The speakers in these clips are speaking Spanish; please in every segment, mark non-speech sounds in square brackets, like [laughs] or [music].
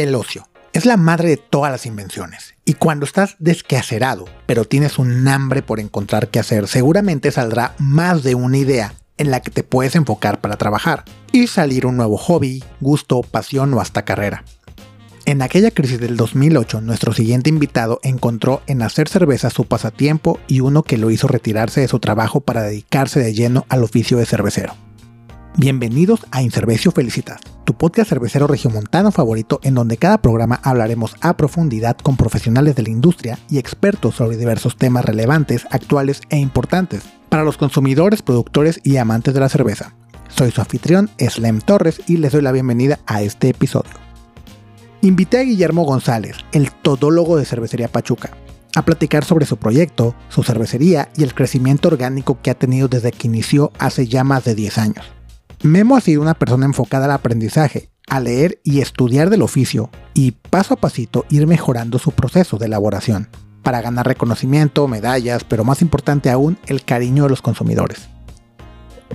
El ocio es la madre de todas las invenciones. Y cuando estás desquacerado, pero tienes un hambre por encontrar qué hacer, seguramente saldrá más de una idea en la que te puedes enfocar para trabajar y salir un nuevo hobby, gusto, pasión o hasta carrera. En aquella crisis del 2008, nuestro siguiente invitado encontró en hacer cerveza su pasatiempo y uno que lo hizo retirarse de su trabajo para dedicarse de lleno al oficio de cervecero. Bienvenidos a Incervecio Felicitas, tu podcast cervecero regiomontano favorito en donde cada programa hablaremos a profundidad con profesionales de la industria y expertos sobre diversos temas relevantes, actuales e importantes para los consumidores, productores y amantes de la cerveza. Soy su anfitrión, Slem Torres, y les doy la bienvenida a este episodio. Invité a Guillermo González, el todólogo de Cervecería Pachuca, a platicar sobre su proyecto, su cervecería y el crecimiento orgánico que ha tenido desde que inició hace ya más de 10 años. Memo ha sido una persona enfocada al aprendizaje, a leer y estudiar del oficio y paso a pasito ir mejorando su proceso de elaboración para ganar reconocimiento, medallas, pero más importante aún, el cariño de los consumidores.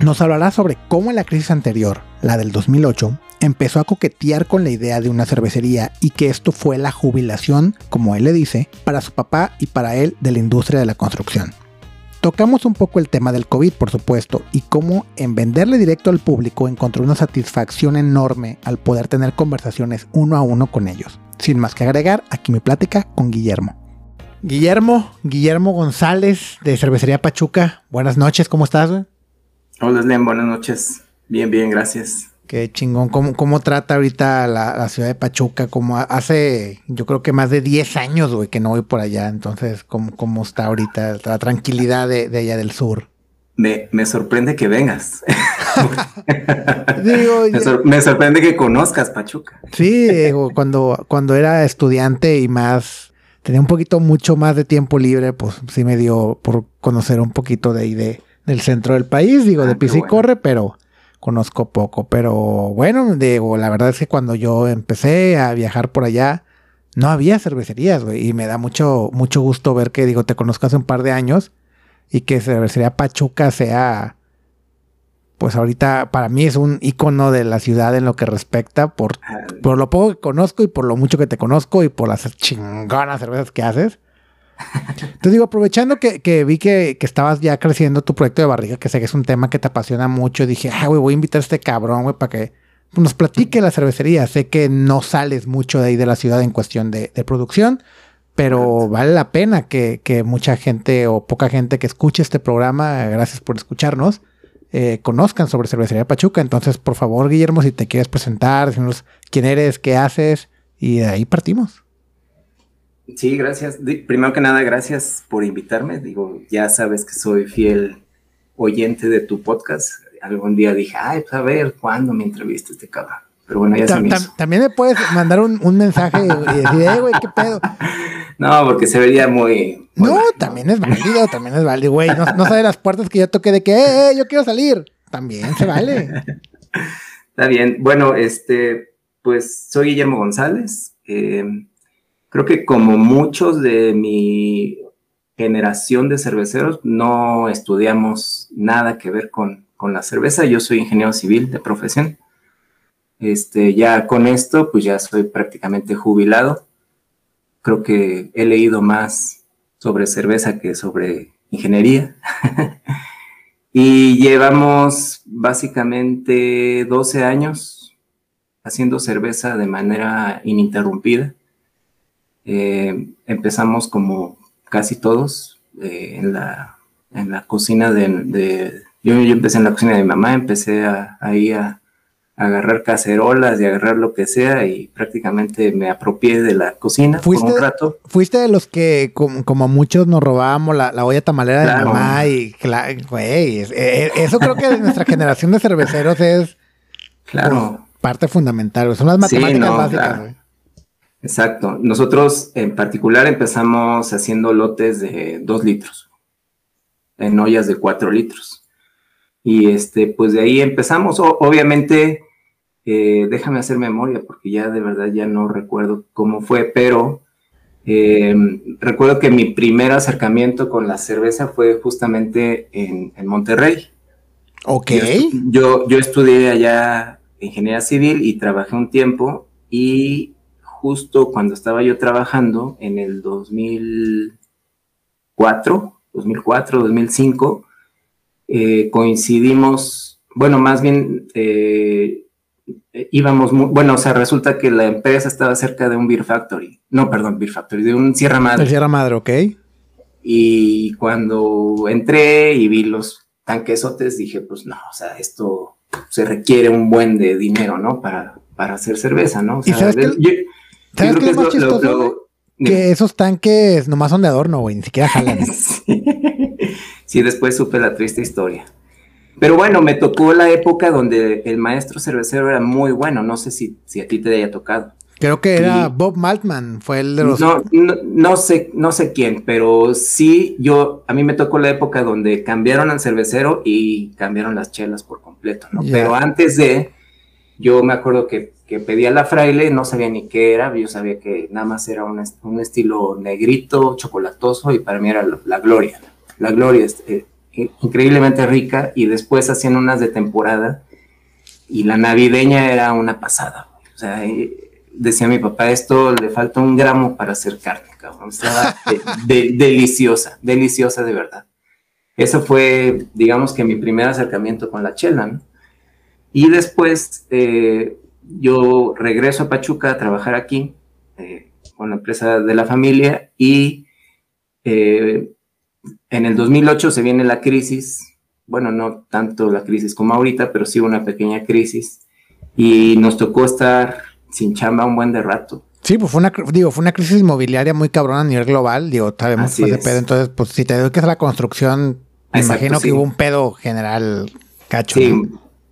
Nos hablará sobre cómo en la crisis anterior, la del 2008, empezó a coquetear con la idea de una cervecería y que esto fue la jubilación, como él le dice, para su papá y para él de la industria de la construcción. Tocamos un poco el tema del COVID, por supuesto, y cómo en venderle directo al público encontró una satisfacción enorme al poder tener conversaciones uno a uno con ellos. Sin más que agregar, aquí mi plática con Guillermo. Guillermo, Guillermo González de Cervecería Pachuca. Buenas noches, ¿cómo estás? Hola, Slen, buenas noches. Bien, bien, gracias. Qué chingón. ¿Cómo, cómo trata ahorita la, ciudad de Pachuca? Como hace, yo creo que más de 10 años, güey, que no voy por allá. Entonces, ¿cómo, cómo está ahorita la tranquilidad de, allá del sur? Me, sorprende que vengas. [laughs] [laughs] me, sorprende que conozcas Pachuca. Sí, cuando, cuando era estudiante y más, tenía un poquito mucho más de tiempo libre, pues sí me dio por conocer un poquito de ahí de, del centro del país, digo, de ah, pisa y corre, pero conozco poco, pero bueno, digo, la verdad es que cuando yo empecé a viajar por allá, no había cervecerías, güey, y me da mucho, mucho gusto ver que, digo, te conozco hace un par de años y que cervecería Pachuca sea, pues ahorita para mí es un icono de la ciudad en lo que respecta por, por lo poco que conozco y por lo mucho que te conozco y por las chingonas cervezas que haces. Entonces digo, aprovechando que, vi que, estabas ya creciendo tu proyecto de barriga, que sé que es un tema que te apasiona mucho, dije, ah, güey, voy a invitar a este cabrón, güey, para que nos platique la cervecería. Sé que no sales mucho de ahí de la ciudad en cuestión de, producción, pero vale la pena que, mucha gente o poca gente que escuche este programa, gracias por escucharnos, eh, conozcan sobre Cervecería Pachuca. Entonces, por favor, Guillermo, si te quieres presentar, decirnos quién eres, qué haces, y de ahí partimos. Sí, gracias. Primero que nada, gracias por invitarme. Digo, ya sabes que soy fiel oyente de tu podcast. Algún día dije, ay, pues a ver, ¿cuándo me entrevista este cabrón? Pero bueno, ya se me hizo. También me puedes mandar un, mensaje y decir, eh, güey, ¿qué pedo? [laughs] No, porque se vería muy... no, también es válido, también es válido, güey. No, no sabe las puertas que yo toqué de que, eh, eh, yo quiero salir. También se vale. [laughs] Está bien. Bueno, este, pues soy Guillermo González. Eh, creo que como muchos de mi generación de cerveceros, no estudiamos nada que ver con, la cerveza. Yo soy ingeniero civil de profesión. Este, ya con esto, pues ya soy prácticamente jubilado. Creo que he leído más sobre cerveza que sobre ingeniería. [laughs] y llevamos básicamente 12 años haciendo cerveza de manera ininterrumpida. Eh, empezamos como casi todos eh, en, la, en la cocina de... yo, empecé en la cocina de mi mamá, empecé a, ahí a, agarrar cacerolas y agarrar lo que sea y prácticamente me apropié de la cocina por un rato. Fuiste de los que como, muchos nos robábamos la, olla tamalera de mamá y güey, e, eso creo que de nuestra [laughs] generación de cerveceros es claro. parte fundamental, son las matemáticas básicas. Exacto. Nosotros en particular empezamos haciendo lotes de dos litros, en ollas de cuatro litros. Y este, pues de ahí empezamos. obviamente, eh, déjame hacer memoria porque ya de verdad ya no recuerdo cómo fue, pero em, recuerdo que mi primer acercamiento con la cerveza fue justamente en, Monterrey. Ok. Yo, yo, yo estudié allá ingeniería civil y trabajé un tiempo y justo cuando estaba yo trabajando en el 2004, 2004, 2005, coincidimos, bueno, más bien eh, íbamos, bueno, o sea, resulta que la empresa estaba cerca de un Beer Factory, no, perdón, Beer Factory, de un Sierra Madre. El Sierra Madre, ok. Y cuando entré y vi los tanquesotes, dije, pues no, o sea, esto se requiere un buen de dinero, ¿no? Para, para hacer cerveza, ¿no? O sea, ¿Y sabes qué, ¿sabes qué es más chistoso? que esos tanques nomás son de adorno, güey, ni siquiera jalan. [laughs] sí. sí, después supe la triste historia. Pero bueno, me tocó la época donde el maestro cervecero era muy bueno. No sé si, si a ti te haya tocado. Creo que era Bob Maltman, fue el de los. No, no, sé, no sé quién, pero sí, yo, a mí me tocó la época donde cambiaron al cervecero y cambiaron las chelas por completo, ¿no? Pero antes de, yo me acuerdo que, que, pedía la fraile, no sabía ni qué era, yo sabía que nada más era un, un estilo negrito, chocolatoso, y para mí era la, gloria. La gloria, este, increíblemente rica y después hacían unas de temporada y la navideña era una pasada. Sea, decía mi papá, esto le falta un gramo para hacer carne, cabrón. Estaba deliciosa, deliciosa de verdad. Eso fue, digamos que mi primer acercamiento con la chela, Y después eh, yo regreso a Pachuca a trabajar aquí eh, con la empresa de la familia y eh, en el 2008 se viene la crisis, bueno, no tanto la crisis como ahorita, pero sí una pequeña crisis, y nos tocó estar sin chamba un buen de rato. Sí, pues fue una, digo, fue una crisis inmobiliaria muy cabrona a nivel global, digo, sabemos que fue pedo, entonces, pues si te dedicas a la construcción, me imagino que hubo un pedo general cacho. Sí,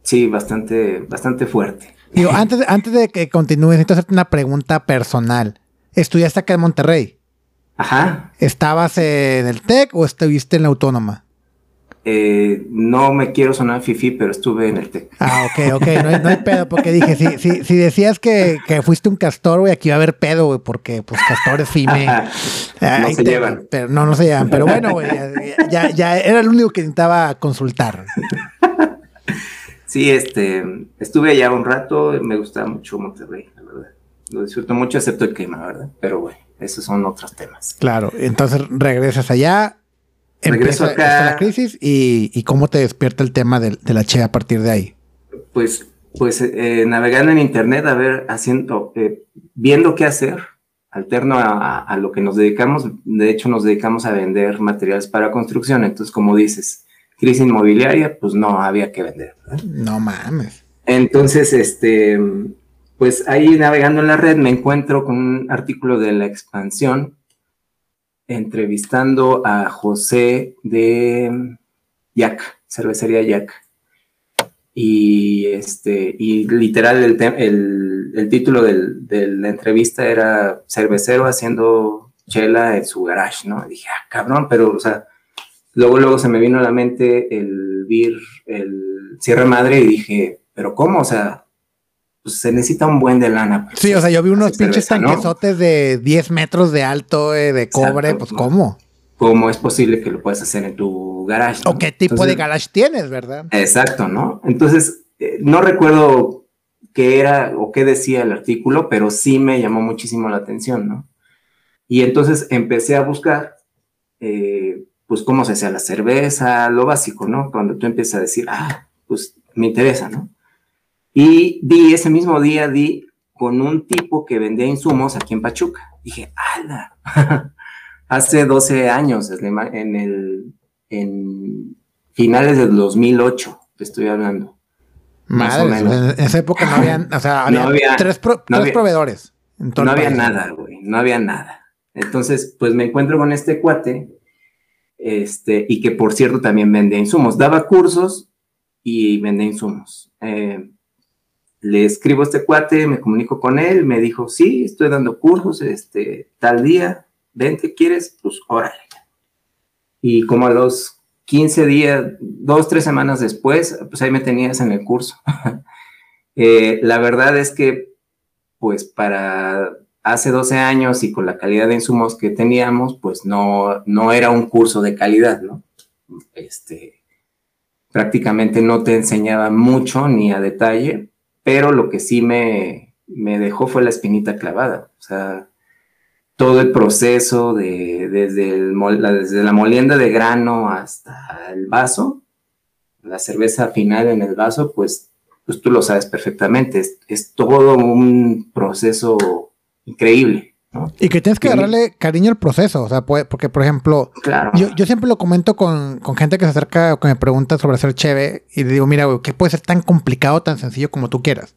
sí, bastante, bastante fuerte. Digo, antes, antes de que continúes, necesito hacerte una pregunta personal. ¿Estudiaste acá en Monterrey? Ajá. ¿Estabas en el TEC o estuviste en la autónoma? Eh, no me quiero sonar fifi, pero estuve en el TEC. Ah, ok, ok, no hay, pedo, porque dije, si, si, si decías que, fuiste un castor, güey, aquí va a haber pedo, güey, porque pues castores FIME. [laughs] no se llevan. Pero, no, no se llevan, pero bueno, güey, ya, ya, era el único que necesitaba consultar. Sí, este, estuve allá un rato, me gustaba mucho Monterrey, la verdad. Lo disfruto mucho, excepto el clima, ¿verdad? Pero, güey esos son otros temas. Claro, entonces regresas allá, Regreso acá, la crisis y, cómo te despierta el tema de, la Che a partir de ahí. Pues, pues eh, navegando en internet, a ver, haciendo, eh, viendo qué hacer, alterno a, lo que nos dedicamos, de hecho nos dedicamos a vender materiales para construcción, entonces como dices, crisis inmobiliaria, pues no había que vender. No mames. Entonces, este, pues ahí navegando en la red me encuentro con un artículo de la expansión entrevistando a José de Yak, cervecería Yak. Y, este, y literal el, el, título de la entrevista era cervecero haciendo chela en su garage, ¿no? dije, ah, cabrón, pero, o sea, luego, luego se me vino a la mente el vir, el cierre madre y dije, pero ¿cómo? O sea, pues se necesita un buen de lana. sí, o sea, yo vi unos pinches tanquesotes de 10 metros de alto, eh, de cobre, pues ¿cómo? ¿Cómo es posible que lo puedas hacer en tu garage? ¿O qué tipo de garage tienes, verdad? Exacto, ¿no? Entonces, eh, no recuerdo qué era o qué decía el artículo, pero sí me llamó muchísimo la atención, ¿no? Y entonces empecé a buscar, eh, pues, cómo se hacía la cerveza, lo básico, ¿no? Cuando tú empiezas a decir, ah, pues me interesa, ¿no? Y di, ese mismo día di con un tipo que vendía insumos aquí en Pachuca. Dije, ¡ala! [laughs] Hace 12 años, en el, en finales del 2008, te estoy hablando. Madre, en esa época no habían, o sea, [laughs] había, tres, proveedores. no había nada, güey, no había nada. Entonces, pues me encuentro con este cuate, este, y que por cierto también vendía insumos. Daba cursos y vendía insumos. Eh, le escribo este cuate, me comunico con él, me dijo, sí, estoy dando cursos, este, tal día, ven, ¿qué quieres? Pues órale. Y como a los 15 días, dos, tres semanas después, pues ahí me tenías en el curso. [laughs] Eh, la verdad es que, pues para hace 12 años y con la calidad de insumos que teníamos, pues no, no era un curso de calidad, ¿no? Este, prácticamente no te enseñaba mucho ni a detalle, pero lo que sí me, me dejó fue la espinita clavada. O sea, todo el proceso de, desde, la, molienda de grano hasta el vaso, la cerveza final en el vaso, pues, pues tú lo sabes perfectamente. Es, todo un proceso increíble. Y que tienes que darle cariño al proceso, o sea, porque por ejemplo, yo, siempre lo comento con, gente que se acerca o que me pregunta sobre hacer cheve y le digo, mira, güey, ¿qué puede ser tan complicado, tan sencillo como tú quieras?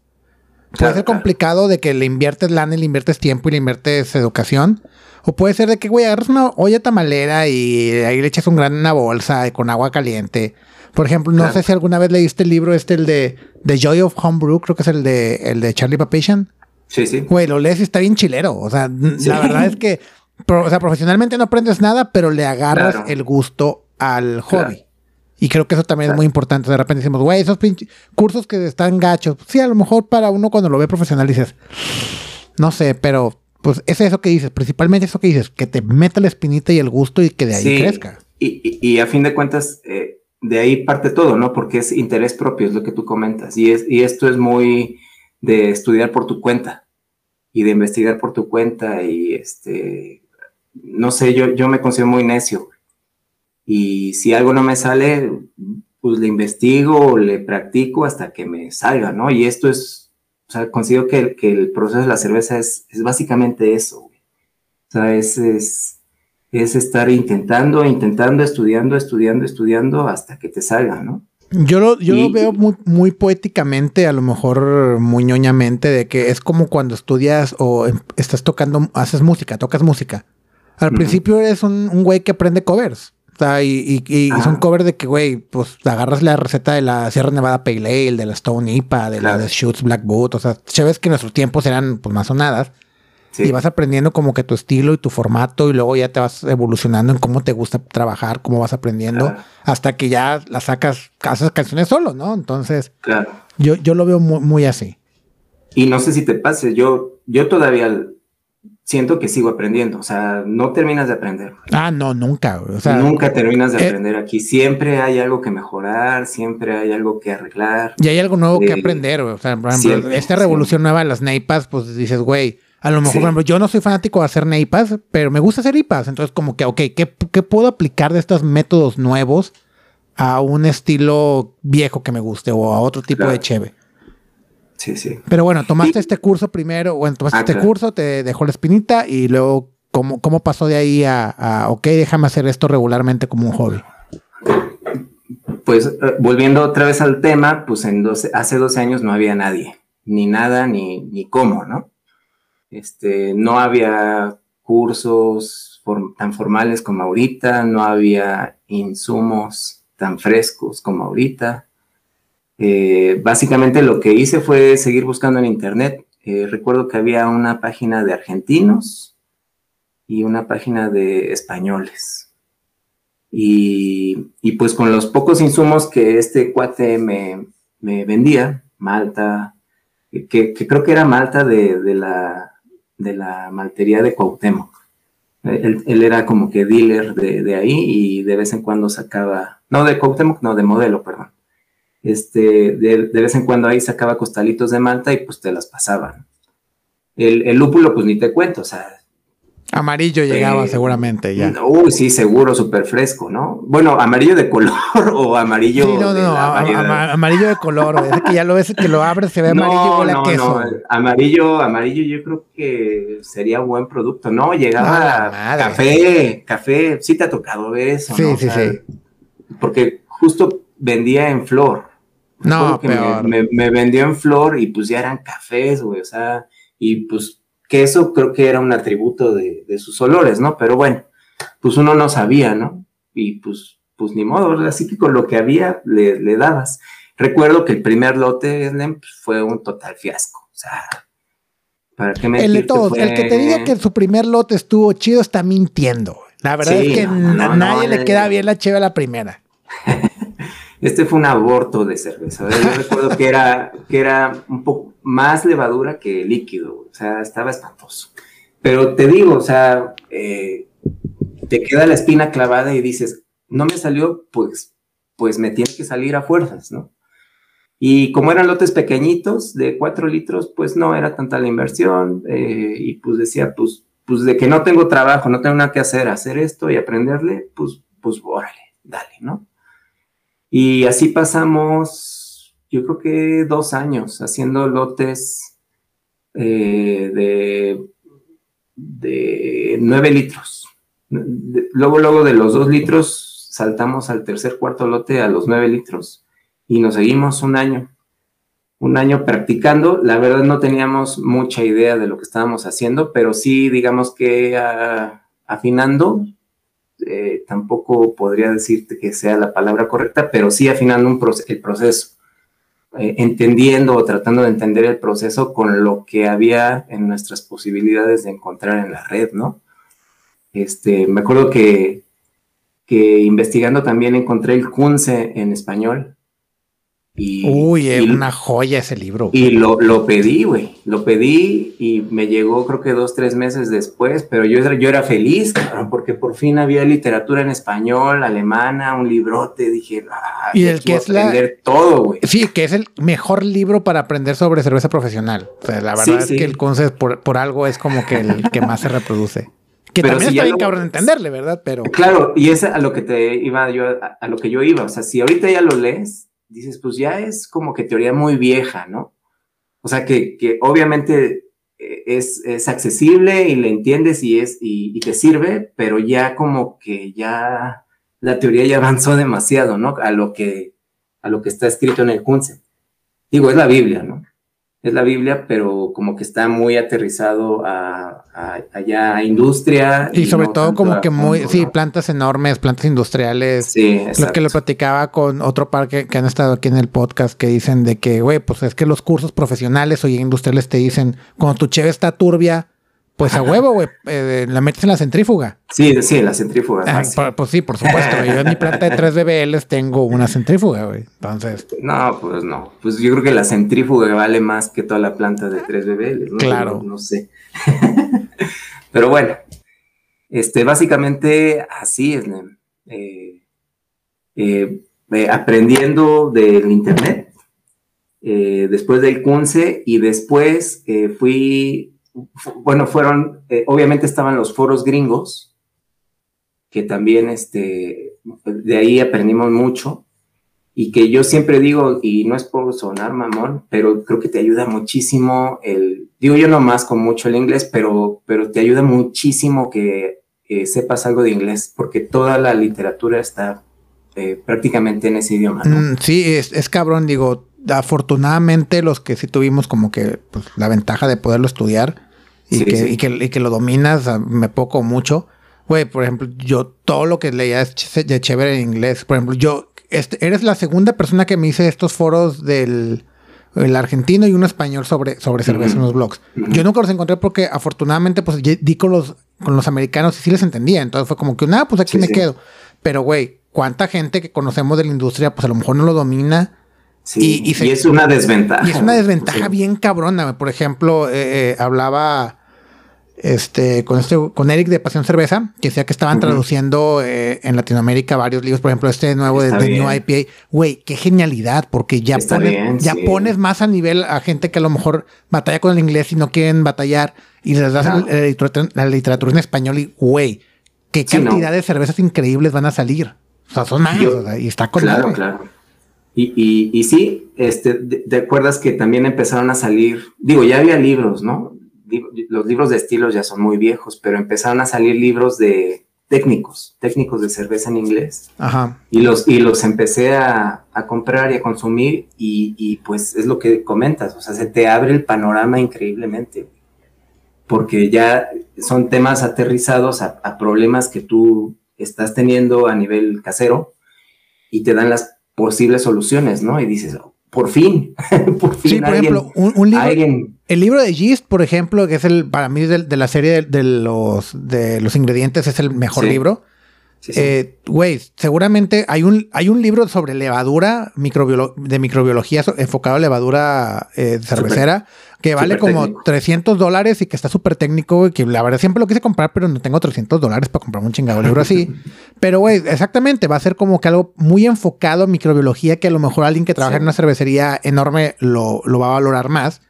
Puede ser complicado de que le inviertes lana y le inviertes tiempo y le inviertes educación. O puede ser de que, güey, agarras una olla tamalera y ahí le echas un gran en una bolsa con agua caliente. Por ejemplo, no sé si alguna vez leíste el libro este, el de The Joy of Homebrew, creo que es el de, el de Charlie Papation. Sí, sí. Güey, lo lees y está bien chilero. O sea, la verdad es que, o sea, profesionalmente no aprendes nada, pero le agarras el gusto al hobby. Y creo que eso también es muy importante. De repente decimos, güey, esos cursos que están gachos. Sí, a lo mejor para uno cuando lo ve profesional dices, no sé, pero pues es eso que dices, principalmente eso que dices, que te meta la espinita y el gusto y que de ahí crezca. Y, y, a fin de cuentas, eh, de ahí parte todo, ¿no? Porque es interés propio, es lo que tú comentas. Y, es, y esto es muy de estudiar por tu cuenta y de investigar por tu cuenta. Y este, no sé, yo, yo me considero muy necio y si algo no me sale, pues le investigo le practico hasta que me salga, ¿no? Y esto es, o sea, considero que, que el proceso de la cerveza es, es básicamente eso, O sea, es, es, es, estar intentando, intentando, estudiando, estudiando, estudiando hasta que te salga, ¿no? Yo lo, yo lo veo muy, muy poéticamente, a lo mejor muy ñoñamente, de que es como cuando estudias o em, estás tocando, haces música, tocas música. Al principio eres un, un güey que aprende covers y, y, son covers de que, güey, pues agarras la receta de la Sierra Nevada Pale Ale, de la Stone IPA, de la de Shoots Black Boot. O sea, ves que en nuestros tiempos eran pues más sonadas. Y vas aprendiendo como que tu estilo y tu formato y luego ya te vas evolucionando en cómo te gusta trabajar, cómo vas aprendiendo, hasta que ya la sacas, haces canciones solo, ¿no? Entonces, yo, yo lo veo muy, muy así. Y no sé si te pase, yo, yo todavía siento que sigo aprendiendo, o sea, no terminas de aprender. Ah, no, nunca. O sea, nunca terminas de eh, aprender aquí. Siempre hay algo que mejorar, siempre hay algo que arreglar. Y hay algo nuevo que eh, aprender. O sea, por ejemplo, esta revolución nueva de las neipas, pues dices, güey, a lo mejor, por ejemplo, yo no soy fanático de hacer neipas, pero me gusta hacer IPAs. Entonces, como que, ok, ¿qué, qué puedo aplicar de estos métodos nuevos a un estilo viejo que me guste o a otro tipo de cheve? Sí, sí. Pero bueno, tomaste este curso primero, bueno, tomaste ah, este curso, te dejó la espinita y luego, ¿cómo, cómo pasó de ahí a, ok, déjame hacer esto regularmente como un hobby? Pues eh, volviendo otra vez al tema, pues en 12, hace 12 años no había nadie, ni nada, ni, ni cómo, ¿no? Este, no había cursos tan formales como ahorita, no había insumos tan frescos como ahorita. Eh, básicamente lo que hice fue seguir buscando en internet. Eh, recuerdo que había una página de argentinos y una página de españoles. Y, pues con los pocos insumos que este cuate me, vendía, Malta, que, creo que era Malta de, la, de la maltería de Cuauhtémoc. Él, era como que dealer de, de, ahí y de vez en cuando sacaba, no de Cuauhtémoc, no, de modelo, perdón este, de, vez en cuando ahí sacaba costalitos de malta y pues te las pasaban. El, lúpulo, pues ni te cuento, o sea. Amarillo llegaba eh, seguramente ya. Uy, sí, seguro, súper fresco, ¿no? Bueno, amarillo de color [laughs] o amarillo. Sí, no, no, amarillo de color. Es que ya lo ves, que lo abres, se ve amarillo y queso. Amarillo, amarillo, yo creo que sería buen producto. No, llegaba café, café. Sí te ha tocado ver eso. Sí, sí, sí. Porque justo vendía en flor. No, Me, vendió en flor y pues ya eran cafés, güey, o sea, y pues que eso creo que era un atributo de, sus olores, ¿no? Pero bueno, pues uno no sabía, ¿no? Y pues, pues ni modo, así que con lo que había le, dabas. Recuerdo que el primer lote pues, fue un total fiasco, o sea, ¿para qué me el, el que te diga que su primer lote estuvo chido está mintiendo. La verdad es que a nadie le queda bien la cheve a la primera. [laughs] Este fue un aborto de cerveza. Yo recuerdo que era, que era un poco más levadura que líquido, o sea, estaba espantoso. Pero te digo, o sea, eh, te queda la espina clavada y dices, no me salió, pues, pues me tiene que salir a fuerzas, ¿no? Y como eran lotes pequeñitos, de cuatro litros, pues no era tanta la inversión. Eh, y pues decía, pues, pues de que no tengo trabajo, no tengo nada que hacer, hacer esto y aprenderle, pues, pues órale, dale, ¿no? Y así pasamos, yo creo que dos años haciendo lotes eh, de, de nueve litros. luego, luego de los dos litros, saltamos al tercer, cuarto lote a los nueve litros y nos seguimos un año, un año practicando. La verdad no teníamos mucha idea de lo que estábamos haciendo, pero sí, digamos que afinando, eh, tampoco podría decirte que sea la palabra correcta, pero sí afinando un el proceso, eh, entendiendo o tratando de entender el proceso con lo que había en nuestras posibilidades de encontrar en la red, ¿no? Este, me acuerdo que, que investigando también encontré el Kunze en español, Uy, es una joya ese libro. Y lo, lo pedí, güey. Lo pedí y me llegó creo que dos, tres meses después, pero yo, yo era feliz, porque por fin había literatura en español, alemana, un librote. Dije, ah, y el que es aprender todo, güey. Sí, que es el mejor libro para aprender sobre cerveza profesional. O sea, la verdad es que el concepto por, por, algo es como que el que más se reproduce. Que también está bien cabrón entenderle, ¿verdad? Pero. Claro, y es a lo que te iba yo, a lo que yo iba. O sea, si ahorita ya lo lees dices, pues ya es como que teoría muy vieja, ¿no? O sea, que, que obviamente eh, es, es, accesible y le entiendes y, es, y, te sirve, pero ya como que ya la teoría ya [laughs] avanzó demasiado, ¿no? A lo que, a lo que está escrito en el Kunze. Digo, es la Biblia, ¿no? Es la Biblia, pero como que está muy aterrizado a, allá a industria. Y, sobre todo como que muy, sí, plantas enormes, plantas industriales. Sí, Lo que lo platicaba con otro par que, han estado aquí en el podcast que dicen de que, güey, pues es que los cursos profesionales o industriales te dicen, cuando tu cheve está turbia, pues a huevo, güey, eh, la metes en la centrífuga. Sí, sí, en la centrífuga. Ah, pues sí, por supuesto. yo en mi planta de 3 BBLs tengo una centrífuga, güey. Entonces. No, pues no. Pues yo creo que la centrífuga vale más que toda la planta de 3 BBLs. ¿no? Claro. No, sé. [laughs] Pero bueno, este, básicamente así es, eh, eh, aprendiendo del internet, después del CUNCE y después fui bueno, fueron, eh, obviamente estaban los foros gringos, que también, este, de ahí aprendimos mucho, y que yo siempre digo, y no es por sonar mamón, pero creo que te ayuda muchísimo el, digo yo nomás con mucho el inglés, pero, pero te ayuda muchísimo que sepas algo de inglés, porque toda la literatura está eh, prácticamente en ese idioma. Mm, sí, es, es, cabrón, digo, afortunadamente los que sí tuvimos como que pues, la ventaja de poderlo estudiar, y, que, Y, que, y, que, lo dominas, me poco mucho. Güey, por ejemplo, yo todo lo que leía es de chévere en inglés. Por ejemplo, yo, este, eres la segunda persona que me hice estos foros del el argentino y uno español sobre, sobre cerveza en los blogs. Yo nunca los encontré porque afortunadamente pues di con los, con los americanos y sí les entendía. Entonces fue como que, nada, pues aquí me quedo. Pero, güey, ¿cuánta gente que conocemos de la industria pues a lo mejor no lo domina? Sí, y, es una desventaja. Y es una desventaja bien cabrona. Por ejemplo, eh, eh, hablaba este, con, este, con Eric de Pasión Cerveza, que decía que estaban traduciendo eh, en Latinoamérica varios libros, por ejemplo, este nuevo de, New IPA. Güey, qué genialidad, porque ya, pones, ya pones más a nivel a gente que a lo mejor batalla con el inglés y no quieren batallar y les das la, literatura, en español y, güey, qué cantidad de cervezas increíbles van a salir. O sea, son más, y está con Claro, claro. Y, y, sí, este, ¿te acuerdas que también empezaron a salir? Digo, ya había libros, ¿no? Los libros de estilos ya son muy viejos, pero empezaron a salir libros de técnicos, técnicos de cerveza en inglés. Ajá. Y los, y los empecé a, a comprar y a consumir y, y, pues es lo que comentas, o sea, se te abre el panorama increíblemente, porque ya son temas aterrizados a, a problemas que tú estás teniendo a nivel casero y te dan las posibles soluciones, ¿no? Y dices, por fin, [laughs] por fin. Sí, por ejemplo, un, libro, el libro de Gist, por ejemplo, que es el, para mí de, la serie de, los, de los ingredientes, es el mejor libro. Eh, güey, seguramente hay un, hay un libro sobre levadura de microbiología enfocado a levadura eh, cervecera que vale como 300 dólares y que está súper técnico. Y que la verdad siempre lo quise comprar, pero no tengo 300 dólares para comprar un chingado libro así. [laughs] pero, güey, exactamente, va a ser como que algo muy enfocado a microbiología que a lo mejor alguien que trabaja en una cervecería enorme lo, lo va a valorar más.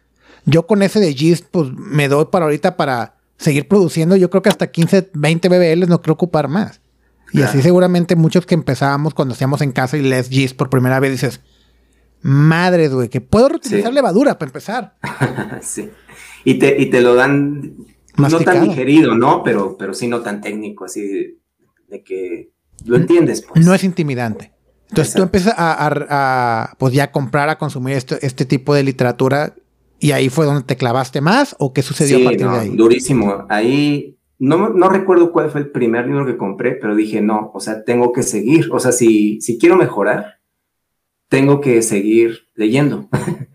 Yo con ese de Gist, pues me doy para ahorita para seguir produciendo. Yo creo que hasta 15, 20 BBLs no creo ocupar más. Y así seguramente muchos que empezábamos cuando hacíamos en casa y les Gist por primera vez dices, madre, güey, que puedo reutilizar levadura para empezar. [laughs] sí. Y te, y te lo dan no tan digerido, ¿no? Pero, pero sí no tan técnico, así de, que lo entiendes. Pues. No es intimidante. Entonces tú empiezas a, pues ya comprar, a consumir este, este tipo de literatura y ahí fue donde te clavaste más o qué sucedió a partir de ahí. Durísimo. Ahí no, no recuerdo cuál fue el primer libro que compré, pero dije, no, o sea, tengo que seguir. O sea, si, si quiero mejorar, tengo que seguir leyendo. [laughs]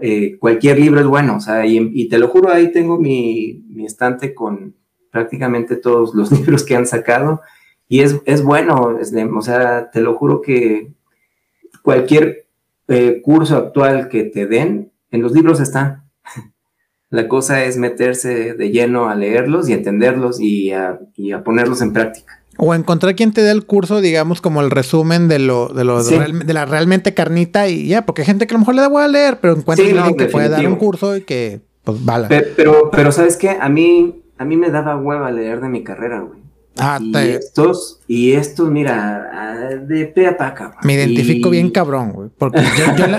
Eh, cualquier libro es bueno, o sea, y, te lo juro, ahí tengo mi, mi, estante con prácticamente todos los [laughs] libros que han sacado y es, es bueno, o sea, te lo juro que cualquier eh, curso actual que te den, en los libros está. La cosa es meterse de lleno a leerlos y entenderlos y a, ponerlos en práctica. O encontrar quien te dé el curso, digamos, como el resumen de lo, de lo de, la realmente carnita y ya, porque hay gente que a lo mejor le da a leer, pero encuentra alguien que puede dar un curso y que, pues, vale. Pero, pero, ¿sabes qué? A mí, a mí me daba hueva leer de mi carrera, güey. Ah, y estos, y estos, mira, de pe a. Me identifico bien cabrón, güey. Porque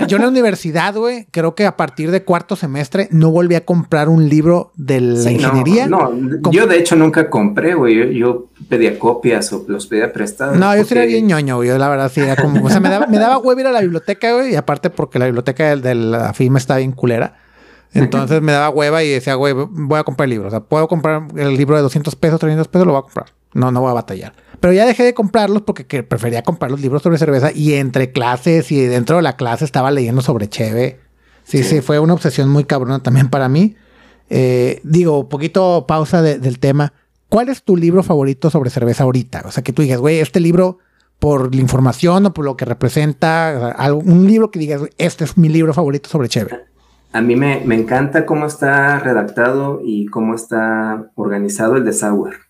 yo, en la, universidad, güey, creo que a partir de cuarto semestre no volví a comprar un libro de la ingeniería. No, yo de hecho nunca compré, güey. Yo, pedía copias o los pedía prestados. No, yo sería bien ñoño, güey. La verdad, sí, era como, o sea, me daba, me daba huevo ir a la biblioteca, güey. Y aparte porque la biblioteca de, la FIMA está bien culera. Entonces me daba hueva y decía, güey, voy a comprar el libro. O sea, puedo comprar el libro de 200 pesos, 300 pesos, lo voy a comprar. No, no voy a batallar. Pero ya dejé de comprarlos porque prefería comprar los libros sobre cerveza y entre clases y dentro de la clase estaba leyendo sobre Cheve. Sí, sí, fue una obsesión muy cabrona también para mí. Eh, digo, poquito pausa del tema. ¿Cuál es tu libro favorito sobre cerveza ahorita? O sea, que tú digas, güey, este libro por la información o por lo que representa, un libro que digas, este es mi libro favorito sobre Cheve. A mí me, me encanta cómo está redactado y cómo está organizado el de Sauer.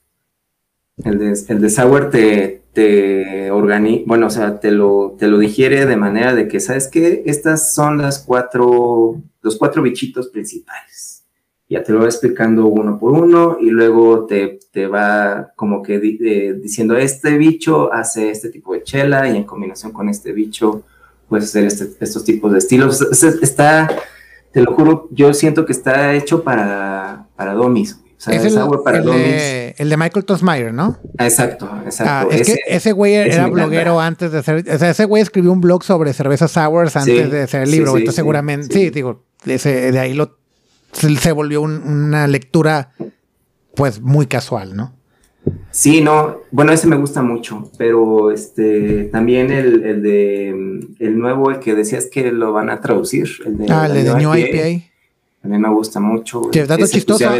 El de, el te, te organiza, bueno, o sea, te lo, te lo digiere de manera de que, ¿sabes qué? Estas son las cuatro, los cuatro bichitos principales. Ya te lo va explicando uno por uno y luego te, te va como que diciendo, este bicho hace este tipo de chela y en combinación con este bicho puedes hacer este, estos tipos de estilos. Está, te lo juro, yo siento que está hecho para, para domis es el, de, el, de, Michael Tosmeyer, ¿no? Exacto, exacto. Ah, es que ese güey era bloguero antes de ser. O sea, ese güey escribió un blog sobre cerveza sours antes de hacer el libro. Entonces, seguramente. Sí, digo, ese, de ahí lo se, volvió una lectura, pues, muy casual, ¿no? Sí, no, bueno, ese me gusta mucho, pero este también el, el de el nuevo, el que decías que lo van a traducir, el de, ah, el de New IPA. A mí me gusta mucho. Que dato pues, chistoso. Ah,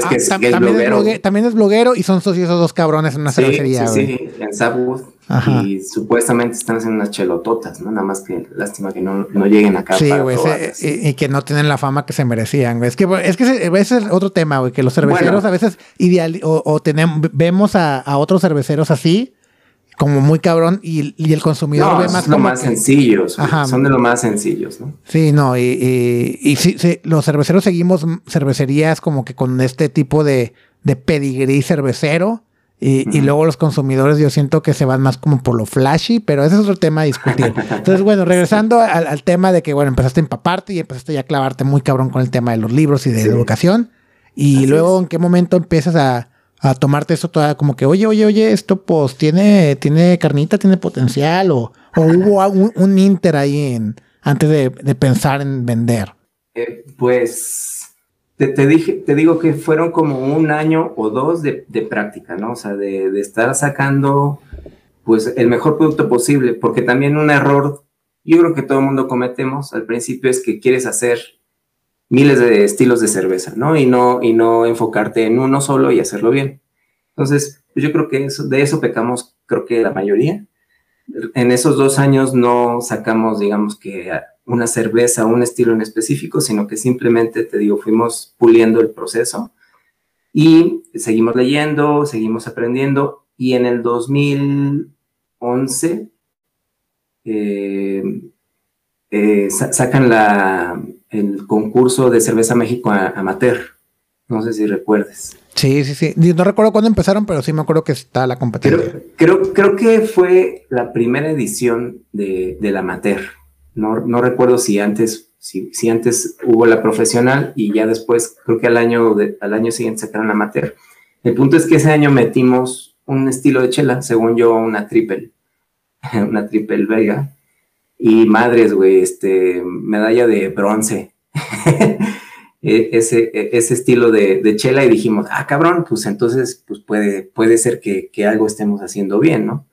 también, es bloguero. y son socios esos dos cabrones en una cervecería. Sí, sí, en. Y supuestamente están haciendo unas chelototas, ¿no? Nada más que lástima que no, no lleguen acá. Sí, güey. Y, que no tienen la fama que se merecían, Es que, es que ese, es otro tema, güey. Que los cerveceros a veces ideal o, tenemos, vemos a, a otros cerveceros así como muy cabrón y, el consumidor ve más son como más sencillos, son de lo más sencillos, ¿no? Sí, no, y, y, sí, los cerveceros seguimos cervecerías como que con este tipo de, de pedigrí cervecero y, luego los consumidores yo siento que se van más como por lo flashy, pero ese es otro tema a discutir. [laughs] Entonces, bueno, regresando al, tema de que, bueno, empezaste a empaparte y empezaste ya a clavarte muy cabrón con el tema de los libros y de educación y luego en qué momento empiezas a a tomarte eso toda como que, oye, oye, oye, esto pues tiene, tiene carnita, tiene potencial, o, hubo un, inter ahí en, antes de, pensar en vender? Eh, pues te, dije, te digo que fueron como un año o dos de, práctica, ¿no? O sea, de, de, estar sacando pues el mejor producto posible, porque también un error, yo creo que todo el mundo cometemos al principio es que quieres hacer miles de estilos de cerveza, ¿no? Y no, y no enfocarte en uno solo y hacerlo bien. Entonces, pues yo creo que eso, de eso pecamos creo que la mayoría. En esos dos años no sacamos, digamos que una cerveza, un estilo en específico, sino que simplemente, te digo, fuimos puliendo el proceso y seguimos leyendo, seguimos aprendiendo y en el 2011 eh, eh, sacan la, el concurso de cerveza México amateur. No sé si recuerdes. Sí, sí, sí. No recuerdo cuándo empezaron, pero sí me acuerdo que está la competencia. Creo, creo, que fue la primera edición de, la amateur. No, no, recuerdo si antes, si, si, antes hubo la profesional y ya después, creo que al año, al año siguiente sacaron la amateur. El punto es que ese año metimos un estilo de chela, según yo, una triple, [laughs] una triple vega. Y madres, güey, este, medalla de bronce. [laughs] E, ese, e, ese estilo de, chela y dijimos, ah, cabrón, pues entonces pues puede, puede ser que, que, algo estemos haciendo bien, ¿no?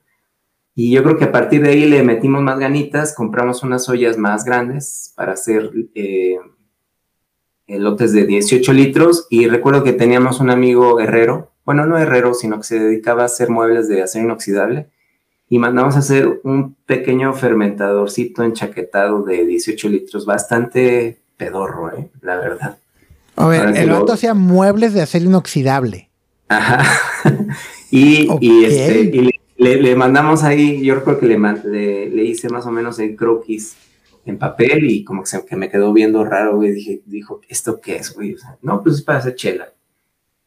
Y yo creo que a partir de ahí le metimos más ganitas, compramos unas ollas más grandes para hacer eh, lotes de 18 litros y recuerdo que teníamos un amigo herrero, bueno, no herrero, sino que se dedicaba a hacer muebles de acero inoxidable y mandamos a hacer un pequeño fermentadorcito enchaquetado de 18 litros, bastante pedorro, ¿eh? la verdad. A ver, el otro hacía muebles de acero inoxidable. Ajá. [laughs] y, este, le, mandamos ahí, yo creo que le, le, hice más o menos el croquis en papel y como que, se, que me quedó viendo raro, güey. Dije, dijo, ¿esto qué es, güey? no, pues es para hacer chela.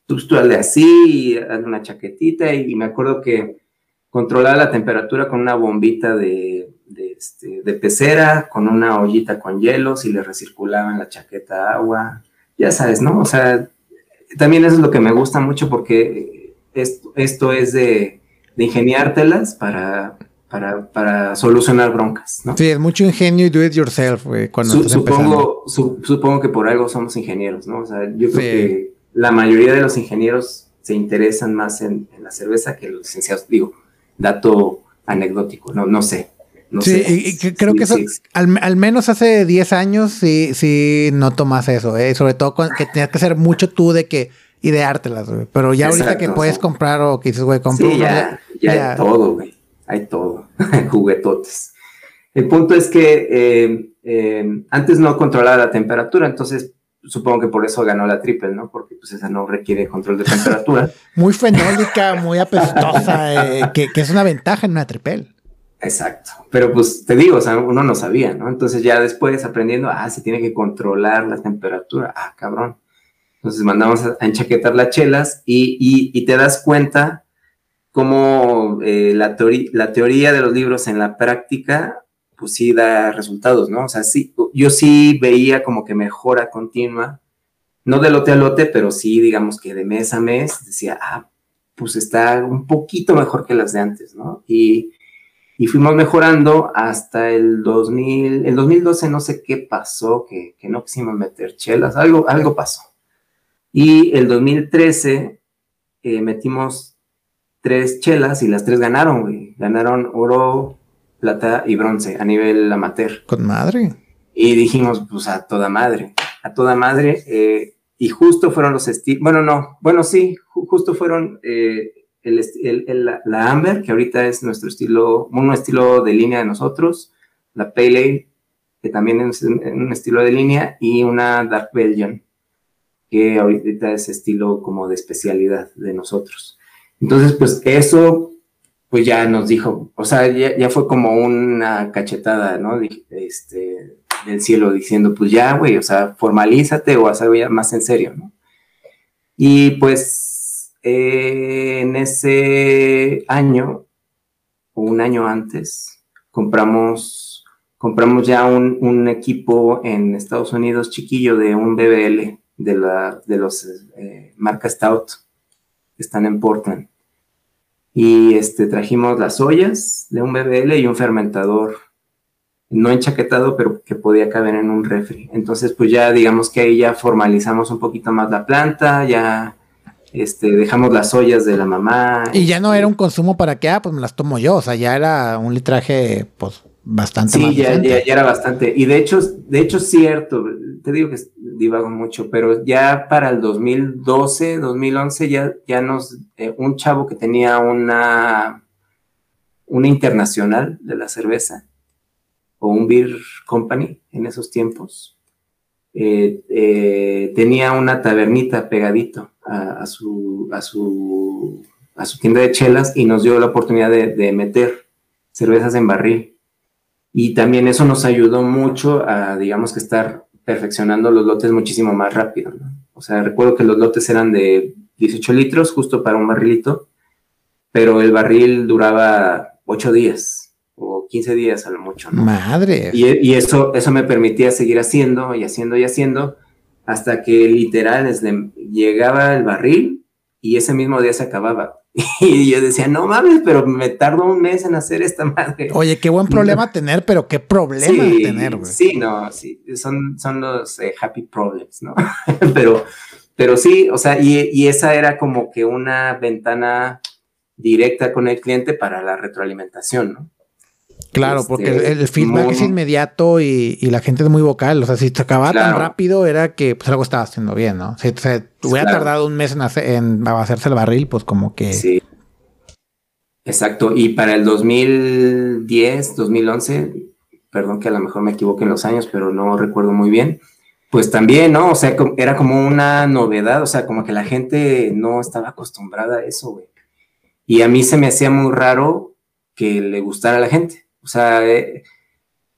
Tú, tú hazle así, hazle una chaquetita y me acuerdo que controlaba la temperatura con una bombita de, este, de, pecera, con una ollita con hielos y le recirculaban la chaqueta agua. Ya sabes, ¿no? O sea, también eso es lo que me gusta mucho porque esto, esto es de, de ingeniártelas para, para, para, solucionar broncas, ¿no? Sí, es mucho ingenio y do it yourself, güey, cuando supongo, supongo que por algo somos ingenieros, ¿no? O sea, yo creo que la mayoría de los ingenieros se interesan más en, en la cerveza que los licenciados. Digo, dato anecdótico, no, no sé. No sí, y, creo que eso, Al, menos hace 10 años sí, sí noto más eso, ¿eh? sobre todo que tenías que hacer mucho tú de que ideártelas, güey. Pero ya ahorita que puedes comprar o que dices, güey, compro sí, ya, ya, hay todo, güey. Hay todo. [laughs] Juguetotes. El punto es que eh, eh, antes no controlaba la temperatura, entonces supongo que por eso ganó la triple, ¿no? Porque pues esa no requiere control de temperatura. [laughs] muy fenólica, muy apestosa, [laughs] eh, que, es una ventaja en una triple. Exacto. Pero pues te digo, o sea, uno no sabía, ¿no? Entonces ya después aprendiendo, ah, se tiene que controlar la temperatura. Ah, cabrón. Entonces mandamos a, enchaquetar las chelas y, y, te das cuenta cómo eh, la, la teoría de los libros en la práctica pues sí da resultados, ¿no? O sea, sí, yo sí veía como que mejora continua, no de lote a lote, pero sí, digamos que de mes a mes, decía, ah, pues está un poquito mejor que las de antes, ¿no? Y, y fuimos mejorando hasta el 2000, el 2012 no sé qué pasó, que, que no quisimos meter chelas, algo, algo pasó. Y el 2013 eh, metimos tres chelas y las tres ganaron, güey. Ganaron oro, plata y bronce a nivel amateur. Con madre. Y dijimos, pues a toda madre, a toda madre. Eh, y justo fueron los estilos, bueno, no, bueno, sí, justo fueron eh, el, la, Amber, que ahorita es nuestro estilo, un estilo de línea de nosotros, la Pale Ale, que también es un estilo de línea, y una Dark Belgian, que ahorita es estilo como de especialidad de nosotros. Entonces, pues eso pues ya nos dijo, o sea, ya, fue como una cachetada, ¿no? Este, del cielo diciendo, pues ya, güey, o sea, formalízate o haz algo ya más en serio, ¿no? Y pues eh, en ese año, o un año antes, compramos, compramos ya un, equipo en Estados Unidos chiquillo de un BBL de, la, de los eh, marca Stout que están en Portland y este, trajimos las ollas de un BBL y un fermentador no enchaquetado, pero que podía caber en un refri. Entonces, pues ya digamos que ahí ya formalizamos un poquito más la planta, ya este, dejamos las ollas de la mamá. Y ya no era un consumo para que, ah, pues me las tomo yo, o sea, ya era un litraje, pues, bastante sí, ya, ya, era bastante. Y de hecho, de hecho es cierto, te digo que divago mucho, pero ya para el 2012, 2011, ya, ya nos, eh, un chavo que tenía una, una internacional de la cerveza o un beer company en esos tiempos. Eh, eh, tenía una tabernita pegadito a, su, a, su, a su tienda de chelas y nos dio la oportunidad de, meter cervezas en barril. Y también eso nos ayudó mucho a, digamos que estar perfeccionando los lotes muchísimo más rápido. O sea, recuerdo que los lotes eran de 18 litros justo para un barrilito, pero el barril duraba 8 días o 15 días a lo mucho. Madre. Y, eso, eso me permitía seguir haciendo y haciendo y haciendo hasta que literal llegaba el barril y ese mismo día se acababa. [laughs] Y yo decía, no mames, pero me tardo un mes en hacer esta madre. Oye, qué buen problema tener, pero qué problema tener, güey. Sí, no, sí, son, son los eh, happy problems, ¿no? [laughs] pero, pero sí, o sea, y, y, esa era como que una ventana directa con el cliente para la retroalimentación, ¿no? Claro, porque este, el, feedback es inmediato y, la gente es muy vocal. O sea, si se acababa tan rápido, era que pues algo estaba haciendo bien, ¿no? Si se hubiera tardado un mes en, en hacerse el barril, pues como que. Sí. Exacto. Y para el 2010, 2011, perdón que a lo mejor me equivoque en los años, pero no recuerdo muy bien. Pues también, ¿no? O sea, era como una novedad, o sea, como que la gente no estaba acostumbrada a eso, güey. Y a mí se me hacía muy raro que le gustara a la gente. O sea, eh,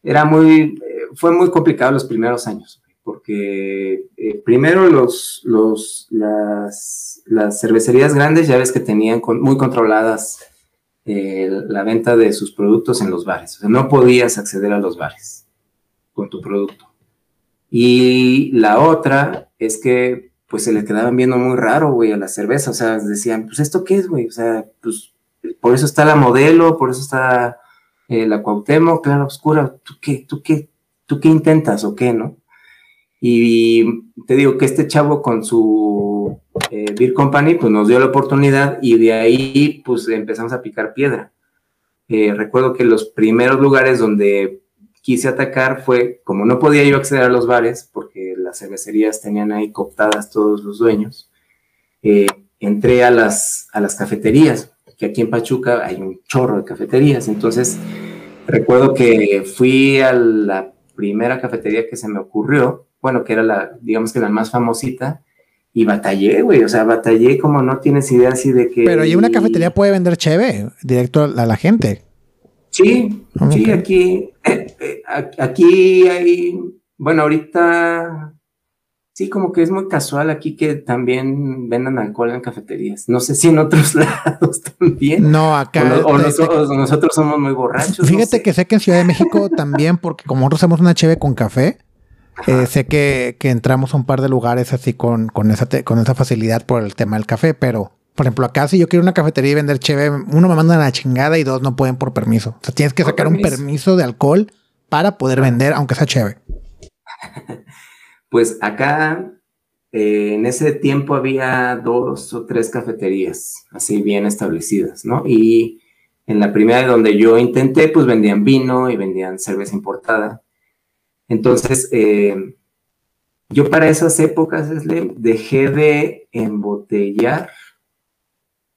era muy, eh, fue muy complicado los primeros años, porque eh, primero los, los, las, las, cervecerías grandes ya ves que tenían muy controladas la venta de sus productos en los bares. O sea, no podías acceder a los bares con tu producto. Y la otra es que pues se le quedaban viendo muy raro, güey, a la cerveza. O sea, decían, pues esto qué es, güey. O sea, pues por eso está la modelo, por eso está eh, la Cuauhtémoc, Clara Oscura, ¿tú qué, tú qué, tú qué intentas o qué, no? Y te digo que este chavo con su eh, Beer Company, pues nos dio la oportunidad y de ahí, pues empezamos a picar piedra. Eh, recuerdo que los primeros lugares donde quise atacar fue, como no podía yo acceder a los bares, porque las cervecerías tenían ahí cooptadas todos los dueños, entré a las, a las cafeterías que aquí en Pachuca hay un chorro de cafeterías. Entonces, recuerdo que fui a la primera cafetería que se me ocurrió, bueno, que era la, digamos que la más famosita, y batallé, güey, o sea, batallé como no tienes idea así de que... Pero ¿y una cafetería puede vender cheve directo a la gente? Sí, sí, aquí, eh, eh, aquí hay, bueno, ahorita Sí, como que es muy casual aquí que también vendan alcohol en cafeterías. No sé si en otros [laughs] lados también. No, acá. O, nosotros, somos muy borrachos. Fíjate que sé que en Ciudad de México [laughs] también, porque como nosotros hacemos una cheve con café, eh, sé que, entramos a un par de lugares así con, con, esa con esa facilidad por el tema del café, pero por ejemplo, acá si yo quiero una cafetería y vender cheve, uno me manda a la chingada y dos no pueden por permiso. O sea, tienes que sacar un permiso de alcohol para poder vender, aunque sea cheve. [laughs] Pues acá eh, en ese tiempo había dos o tres cafeterías así bien establecidas, ¿no? Y en la primera donde yo intenté, pues vendían vino y vendían cerveza importada. Entonces, eh, yo para esas épocas dejé de embotellar,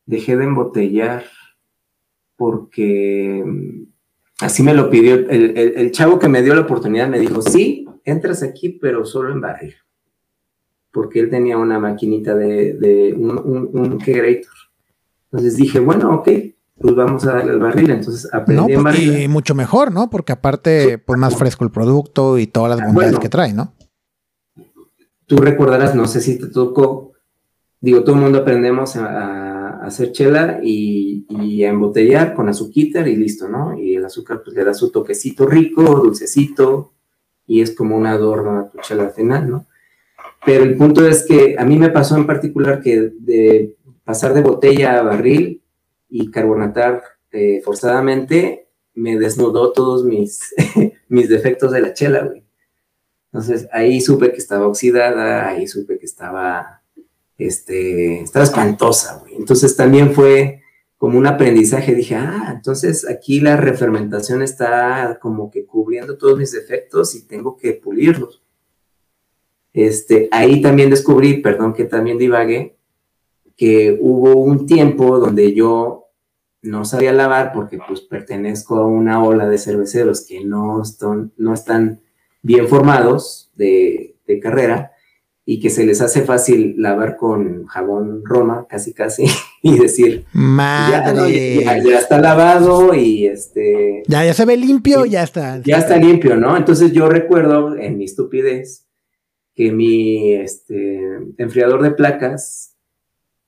dejé de embotellar porque mm, así me lo pidió el, chavo que me dio la oportunidad, me dijo, sí, entras aquí, pero solo en barril. Porque él tenía una maquinita de, un, un, kegerator. Entonces dije, bueno, ok, pues vamos a darle al barril. Entonces aprendí no, en pues, Y mucho mejor, ¿no? Porque aparte, pues más fresco el producto y todas las bondades que trae, ¿no? Tú recordarás, no sé si te tocó, digo, todo el mundo aprendemos a, hacer chela y, y, a embotellar con azuquitar y listo, ¿no? Y el azúcar pues le da su toquecito rico, dulcecito, y es como un adorno a tu chela al final, ¿no? Pero el punto es que a mí me pasó en particular que de pasar de botella a barril y carbonatar eh, forzadamente me desnudó todos mis, [laughs] mis defectos de la chela, güey. Entonces ahí supe que estaba oxidada, ahí supe que estaba, este, estaba espantosa, güey. Entonces también fue como un aprendizaje, dije, ah, entonces aquí la refermentación está como que cubriendo todos mis defectos y tengo que pulirlos. Este, ahí también descubrí, perdón que también divague, que hubo un tiempo donde yo no sabía lavar porque pues pertenezco a una ola de cerveceros que no están, no están bien formados de, de carrera y que se les hace fácil lavar con jabón Roma, casi casi, [laughs] y decir, Madre. Ya, ya, está lavado y este... Ya, ya se ve limpio, ya está. Ya está limpio, ¿no? Entonces yo recuerdo en mi estupidez que mi este, enfriador de placas,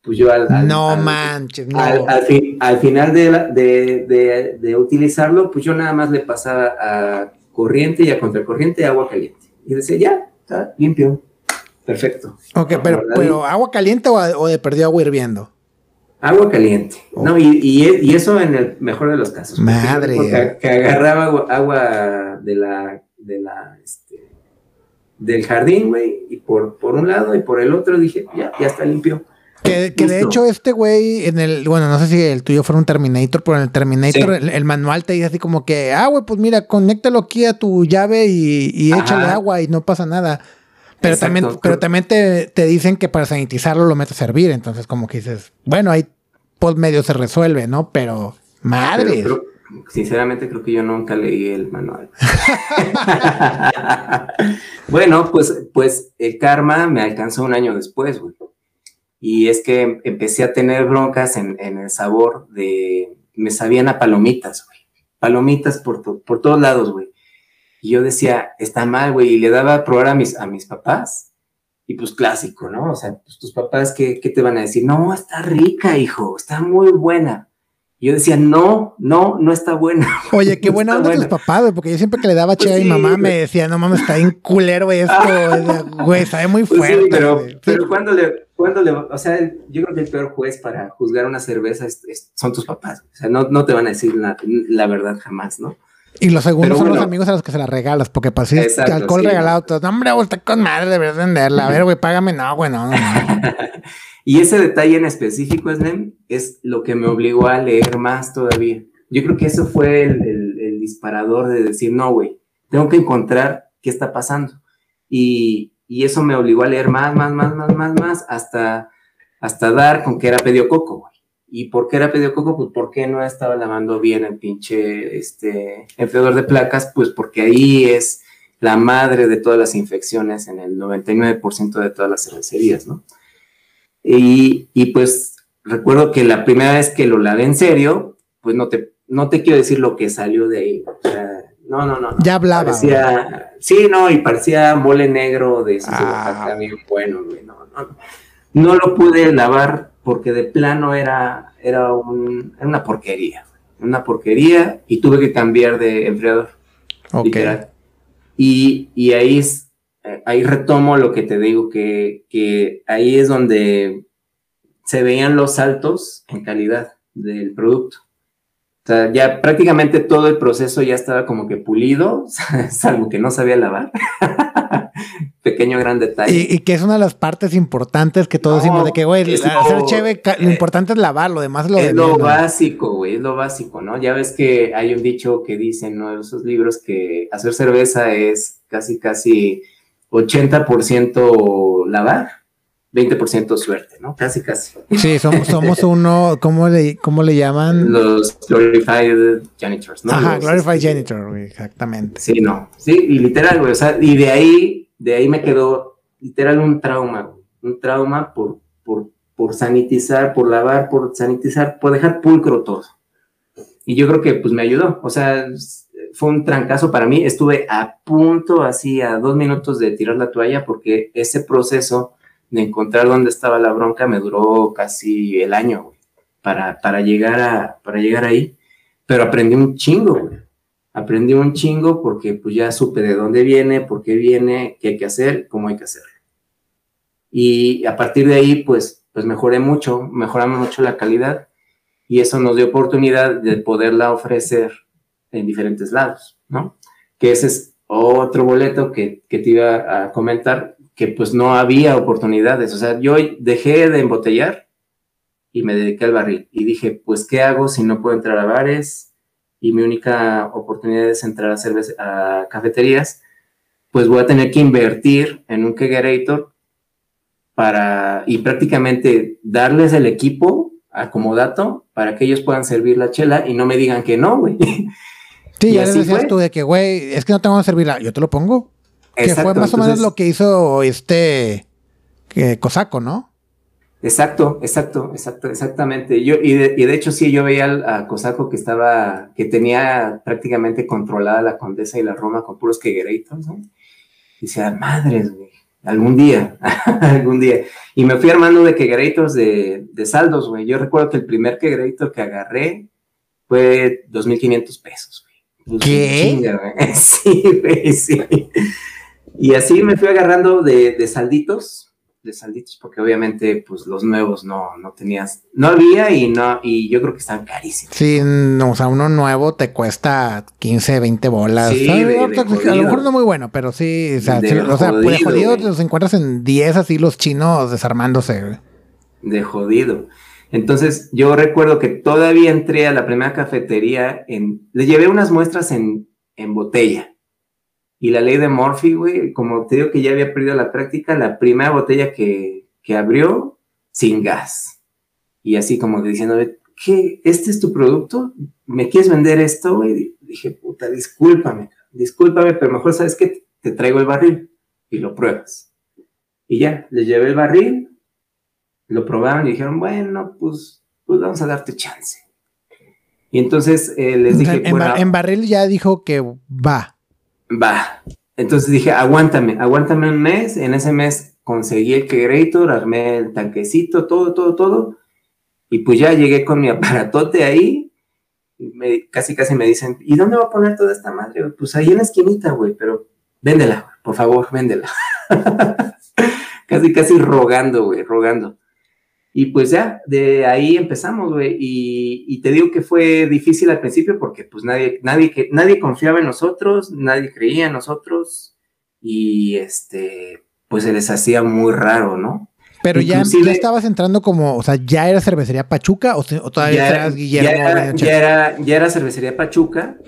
pues yo al... no manches, no. Al, final de, de, de, utilizarlo, pues yo nada más le pasaba a corriente y a contracorriente agua caliente. Y decía, ya, está limpio Perfecto. Ok, pero, pero ¿agua caliente o, de perdido agua hirviendo? Agua caliente. No, y, y, eso en el mejor de los casos. Madre. Que, agarraba agua, de la, de la, este, del jardín, güey, y por, por un lado y por el otro dije, ya, ya está limpio. Que, que de hecho este güey en el, bueno, no sé si el tuyo fuera un Terminator, pero en el Terminator el, manual te dice así como que, ah, güey, pues mira, conéctalo aquí a tu llave y, y échale agua y no pasa nada. Pero también, pero también te, dicen que para sanitizarlo lo metes a servir. Entonces, como que dices, bueno, ahí pues medio se resuelve, ¿no? Pero, madre. sinceramente, creo que yo nunca leí el manual. [laughs] bueno, pues, pues el karma me alcanzó un año después, güey. Y es que empecé a tener broncas en, el sabor de. Me sabían a palomitas, güey. Palomitas por, por todos lados, güey. Y yo decía, está mal, güey, y le daba a probar a mis, a mis papás. Y pues clásico, ¿no? O sea, pues tus papás, ¿qué, ¿qué, te van a decir? No, está rica, hijo, está muy buena. Y yo decía, no, no, no está buena. [laughs] Oye, qué buena onda tus papás, porque yo siempre que le daba pues a mi mamá me decía, no mames, está bien culero esto, [laughs] güey, sabe muy pues fuerte. pero, pero cuando le, cuando le, o sea, yo creo que el peor juez para juzgar una cerveza son tus papás. O sea, no, no te van a decir la, la verdad jamás, ¿no? Y los segundos son los amigos a los que se la regalas, porque para si alcohol regalado, todo, no, hombre, está con madre, deberías venderla. A ver, güey, págame. No, güey, no, [laughs] y ese detalle en específico, Snem, es lo que me obligó a leer más todavía. Yo creo que eso fue el, el, disparador de decir, no, güey, tengo que encontrar qué está pasando. Y, y, eso me obligó a leer más, más, más, más, más, más, hasta, hasta dar con que era pediococo, güey. ¿Y por qué era pediococo? Pues porque no estaba lavando bien el pinche este, enfriador de placas, pues porque ahí es la madre de todas las infecciones en el 99% de todas las cervecerías, ¿no? Y, y, pues recuerdo que la primera vez que lo lavé en serio, pues no te, no te quiero decir lo que salió de ahí. O sea, no, no, no. Ya hablaba. Parecía, sí, no, y parecía mole negro de ese ah. bien bueno, güey. No, no, no lo pude lavar porque de plano era, era, un, una porquería, una porquería y tuve que cambiar de enfriador. Literal. Y, y ahí, es, eh, ahí retomo lo que te digo, que, que ahí es donde se veían los saltos en calidad del producto. O sea, ya prácticamente todo el proceso ya estaba como que pulido, [laughs] salvo que no sabía lavar. [laughs] [laughs] pequeño gran detalle. Y, que es una de las partes importantes que todos decimos de que, güey, hacer chévere, lo eh, importante es lavar, lo demás lo Es lo básico, güey, es lo básico, ¿no? Ya ves que hay un dicho que dicen, ¿no? En esos libros que hacer cerveza es casi, casi 80% lavar. 20% suerte, ¿no? Casi, casi. Sí, somos, [laughs] somos uno, ¿cómo le, cómo le llaman? Los glorified janitors, ¿no? Ajá, glorified este, janitor, exactamente. Sí, no, sí, y literal, güey, o sea, y de ahí de ahí me quedó literal un trauma, un trauma por, por, por sanitizar, por lavar, por sanitizar, por dejar pulcro todo. Y yo creo que pues me ayudó, o sea, fue un trancazo para mí, estuve a punto, así a dos minutos de tirar la toalla porque ese proceso de encontrar dónde estaba la bronca me duró casi el año, para, para, llegar a, para llegar ahí, pero aprendí un chingo, güey aprendí un chingo porque pues ya supe de dónde viene, por qué viene, qué hay que hacer, cómo hay que hacerlo. Y a partir de ahí pues, pues mejoré mucho, mejoramos mucho la calidad y eso nos dio oportunidad de poderla ofrecer en diferentes lados, ¿no? Que ese es otro boleto que, que te iba a comentar, que pues no había oportunidades. O sea, yo dejé de embotellar y me dediqué al barril y dije, pues, ¿qué hago si no puedo entrar a bares? Y mi única oportunidad es entrar a, cerveza, a cafeterías, pues voy a tener que invertir en un kegerator para, y prácticamente darles el equipo acomodato para que ellos puedan servir la chela y no me digan que no, güey. Sí, ya les decías tú de que, güey, es que no te van a servirla, yo te lo pongo. que fue más o menos lo que hizo este que Cosaco, ¿no? Exacto, exacto, exacto, exactamente. Yo, y de, y de hecho, sí, yo veía a Cosaco que estaba, que tenía prácticamente controlada la Condesa y la Roma con puros queguereitos, ¿no? Y decía, madres, güey, algún día, [laughs] algún día. Y me fui armando de queguereitos de, de saldos, güey. Yo recuerdo que el primer queguereito que agarré fue 2.500 pesos, güey. ¿Qué? [laughs] sí, güey, sí. Y así me fui agarrando de, de salditos de salditos, porque obviamente, pues los nuevos no, no tenías, no había y no, y yo creo que están carísimos. Sí, no, o sea, uno nuevo te cuesta 15, 20 bolas. Sí, a lo mejor no muy bueno, pero sí, o sea, de o sea jodido, jodido te los encuentras en 10 así los chinos desarmándose. De jodido. Entonces, yo recuerdo que todavía entré a la primera cafetería en, le llevé unas muestras en, en botella y la ley de Murphy, güey, como te digo que ya había perdido la práctica, la primera botella que, abrió, sin gas. Y así como diciendo, ¿qué? ¿Este es tu producto? ¿Me quieres vender esto, güey? Dije, puta, discúlpame, discúlpame, pero mejor sabes que te traigo el barril y lo pruebas. Y ya, les llevé el barril, lo probaron y dijeron, bueno, pues, pues vamos a darte chance. Y entonces eh, les dije... En, en barril ya dijo que va va. Entonces dije, aguántame, aguántame un mes. En ese mes conseguí el Kegerator, armé el tanquecito, todo, todo, todo. Y pues ya llegué con mi [laughs] aparatote ahí. Me, casi, casi me dicen, ¿y dónde va a poner toda esta madre? Pues ahí en la esquinita, güey, pero véndela, por favor, véndela. [laughs] casi, casi rogando, güey, rogando. Y pues ya, de ahí empezamos, güey. Y, te digo que fue difícil al principio porque pues nadie, nadie, nadie confiaba en nosotros, nadie creía en nosotros. Y este, pues se les hacía muy raro, ¿no? Pero ya, ya, estabas entrando como, o sea, ¿ya era cervecería Pachuca o, todavía eras Guillermo? Ya era, ya era, ya era cervecería Pachuca.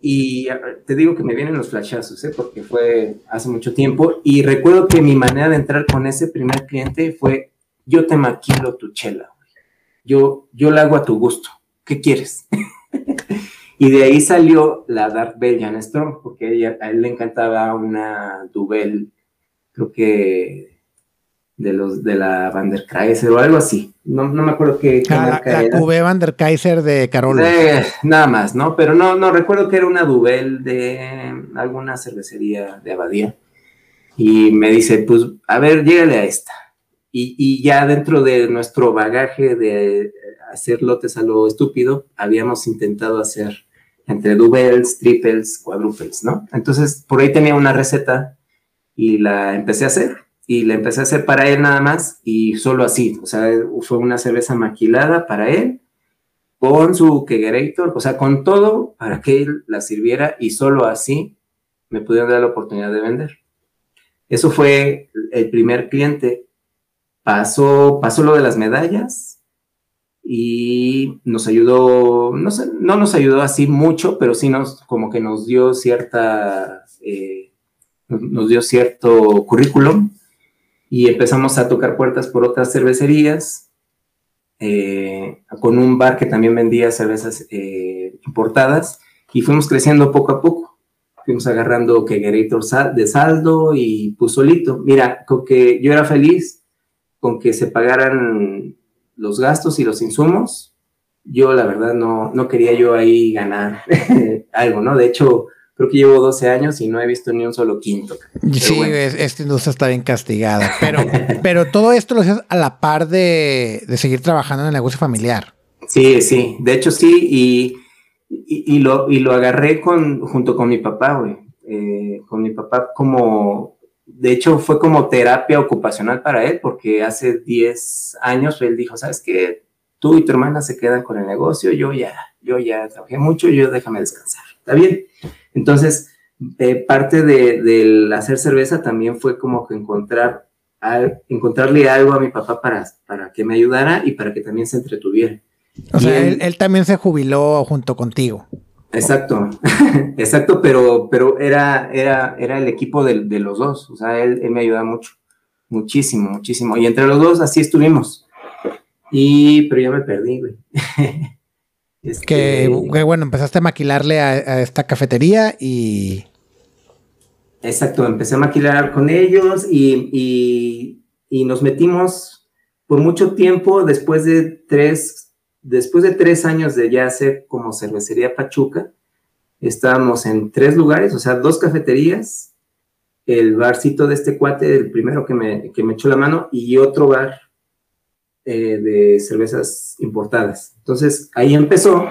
Y te digo que me vienen los flashazos, ¿eh? porque fue hace mucho tiempo. Y recuerdo que mi manera de entrar con ese primer cliente fue yo te maquilo tu chela, Yo, yo la hago a tu gusto. ¿Qué quieres? [laughs] y de ahí salió la Dark Belgian Strong, porque a él le encantaba una Duvel, creo que de los de la Van der Kaiser o algo así. No, no me acuerdo qué, qué ah, la, la Van der Kaiser de Carol. Eh, nada más, ¿no? Pero no, no recuerdo que era una Duvel de alguna cervecería de Abadía. Y me dice, pues, a ver, llégale a esta. Y, ya dentro de nuestro bagaje de hacer lotes a lo estúpido, habíamos intentado hacer entre doubles, triples, quadruples, ¿no? Entonces, por ahí tenía una receta y la empecé a hacer. Y la empecé a hacer para él nada más y solo así. O sea, fue una cerveza maquilada para él con su kegerator, o sea, con todo para que él la sirviera y solo así me pudieron dar la oportunidad de vender. Eso fue el primer cliente pasó, pasó lo de las medallas y nos ayudó, no, no nos ayudó así mucho, pero sí nos, como que nos dio cierta, eh, nos dio cierto currículum y empezamos a tocar puertas por otras cervecerías, eh, con un bar que también vendía cervezas eh, importadas y fuimos creciendo poco a poco. Fuimos agarrando que de saldo y pues solito. Mira, que yo era feliz con que se pagaran los gastos y los insumos, yo la verdad no, no quería yo ahí ganar [laughs] algo, ¿no? De hecho, creo que llevo 12 años y no he visto ni un solo quinto. sí, esta industria está bien castigada, [laughs] pero, pero todo esto lo haces a la par de, seguir trabajando en el negocio familiar. Sí, sí, de hecho sí, y, y, lo, y lo agarré con, junto con mi papá, güey. Eh, con mi papá como de hecho, fue como terapia ocupacional para él, porque hace 10 años él dijo, ¿sabes qué? Tú y tu hermana se quedan con el negocio, yo ya, yo ya trabajé mucho, yo déjame descansar. ¿Está bien? Entonces, eh, parte de, del hacer cerveza también fue como que encontrar encontrarle algo a mi papá para, para que me ayudara y para que también se entretuviera. O sea, él, también se jubiló junto contigo. Exacto, [laughs] exacto, pero, pero era, era, era el equipo de, los dos, o sea, él, me ayuda mucho, muchísimo, muchísimo, y entre los dos así estuvimos. Y, pero ya me perdí, güey. [laughs] Este, que, bueno, empezaste a maquilarle a, esta cafetería y... Exacto, empecé a maquilar con ellos y, y, nos metimos por mucho tiempo, después de tres, después de tres años de ya hacer como cervecería Pachuca, estábamos en tres lugares, o sea, dos cafeterías, el barcito de este cuate, el primero que me, que me echó la mano, y otro bar eh, de cervezas importadas. Entonces ahí empezó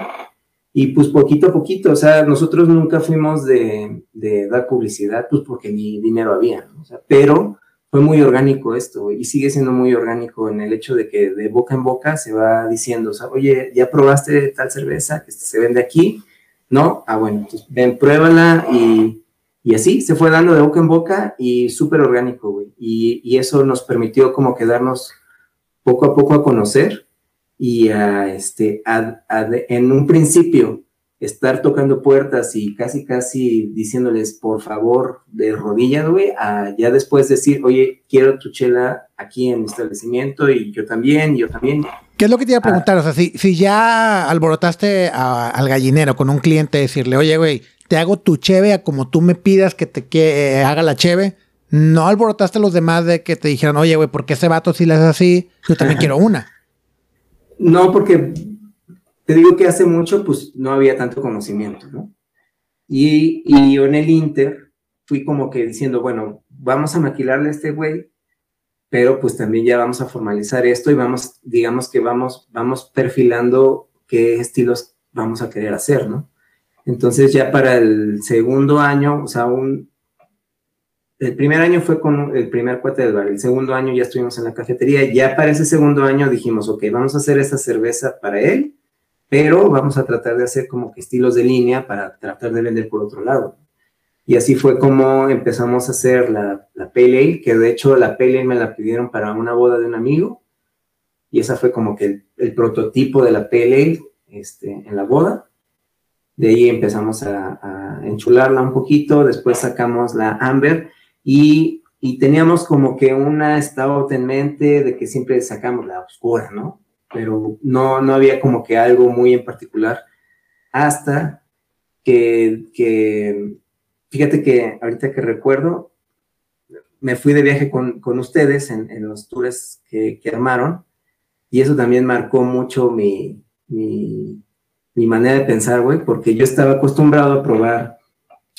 y pues poquito a poquito, o sea, nosotros nunca fuimos de, dar publicidad, pues porque ni dinero había, pero fue muy orgánico esto y sigue siendo muy orgánico en el hecho de que de boca en boca se va diciendo, o oye, ¿ya probaste tal cerveza que se vende aquí? ¿No? Ah, bueno, pues ven, pruébala y, y así se fue dando de boca en boca y súper orgánico, güey. Y, y, eso nos permitió como quedarnos poco a poco a conocer y a, este, en un principio estar tocando puertas y casi, casi diciéndoles, por favor, de rodillas, güey, a ya después decir, oye, quiero tu chela aquí en mi establecimiento y yo también, yo también. ¿Qué es lo que te iba a preguntar? o sea, si, si ya alborotaste al gallinero con un cliente, decirle, oye, güey, te hago tu cheve a como tú me pidas que te que, haga la cheve, no alborotaste a los demás de que te dijeran, oye, güey, ¿por qué ese vato si le hace así? Yo también [laughs] quiero una. No, porque te digo que hace mucho, pues no había tanto conocimiento, ¿no? Y, y yo en el Inter fui como que diciendo, bueno, vamos a maquilarle a este güey, pero pues también ya vamos a formalizar esto y vamos, digamos que vamos, vamos perfilando qué estilos vamos a querer hacer, ¿no? Entonces ya para el segundo año, o sea, un, el primer año fue con el primer cuate del bar, el segundo año ya estuvimos en la cafetería, ya para ese segundo año dijimos, ok, vamos a hacer esta cerveza para él, pero vamos a tratar de hacer como que estilos de línea para tratar de vender por otro lado. Y así fue como empezamos a hacer la, la Pale que de hecho la Pale me la pidieron para una boda de un amigo, y esa fue como que el, prototipo de la Pale este, en la boda. De ahí empezamos a, enchularla un poquito, después sacamos la Amber, y, teníamos como que una stout en mente de que siempre sacamos la oscura, ¿no? Pero no, no había como que algo muy en particular hasta que, fíjate que ahorita que recuerdo, me fui de viaje con, ustedes en, los tours que, armaron y eso también marcó mucho mi, mi, mi manera de pensar, güey, porque yo estaba acostumbrado a probar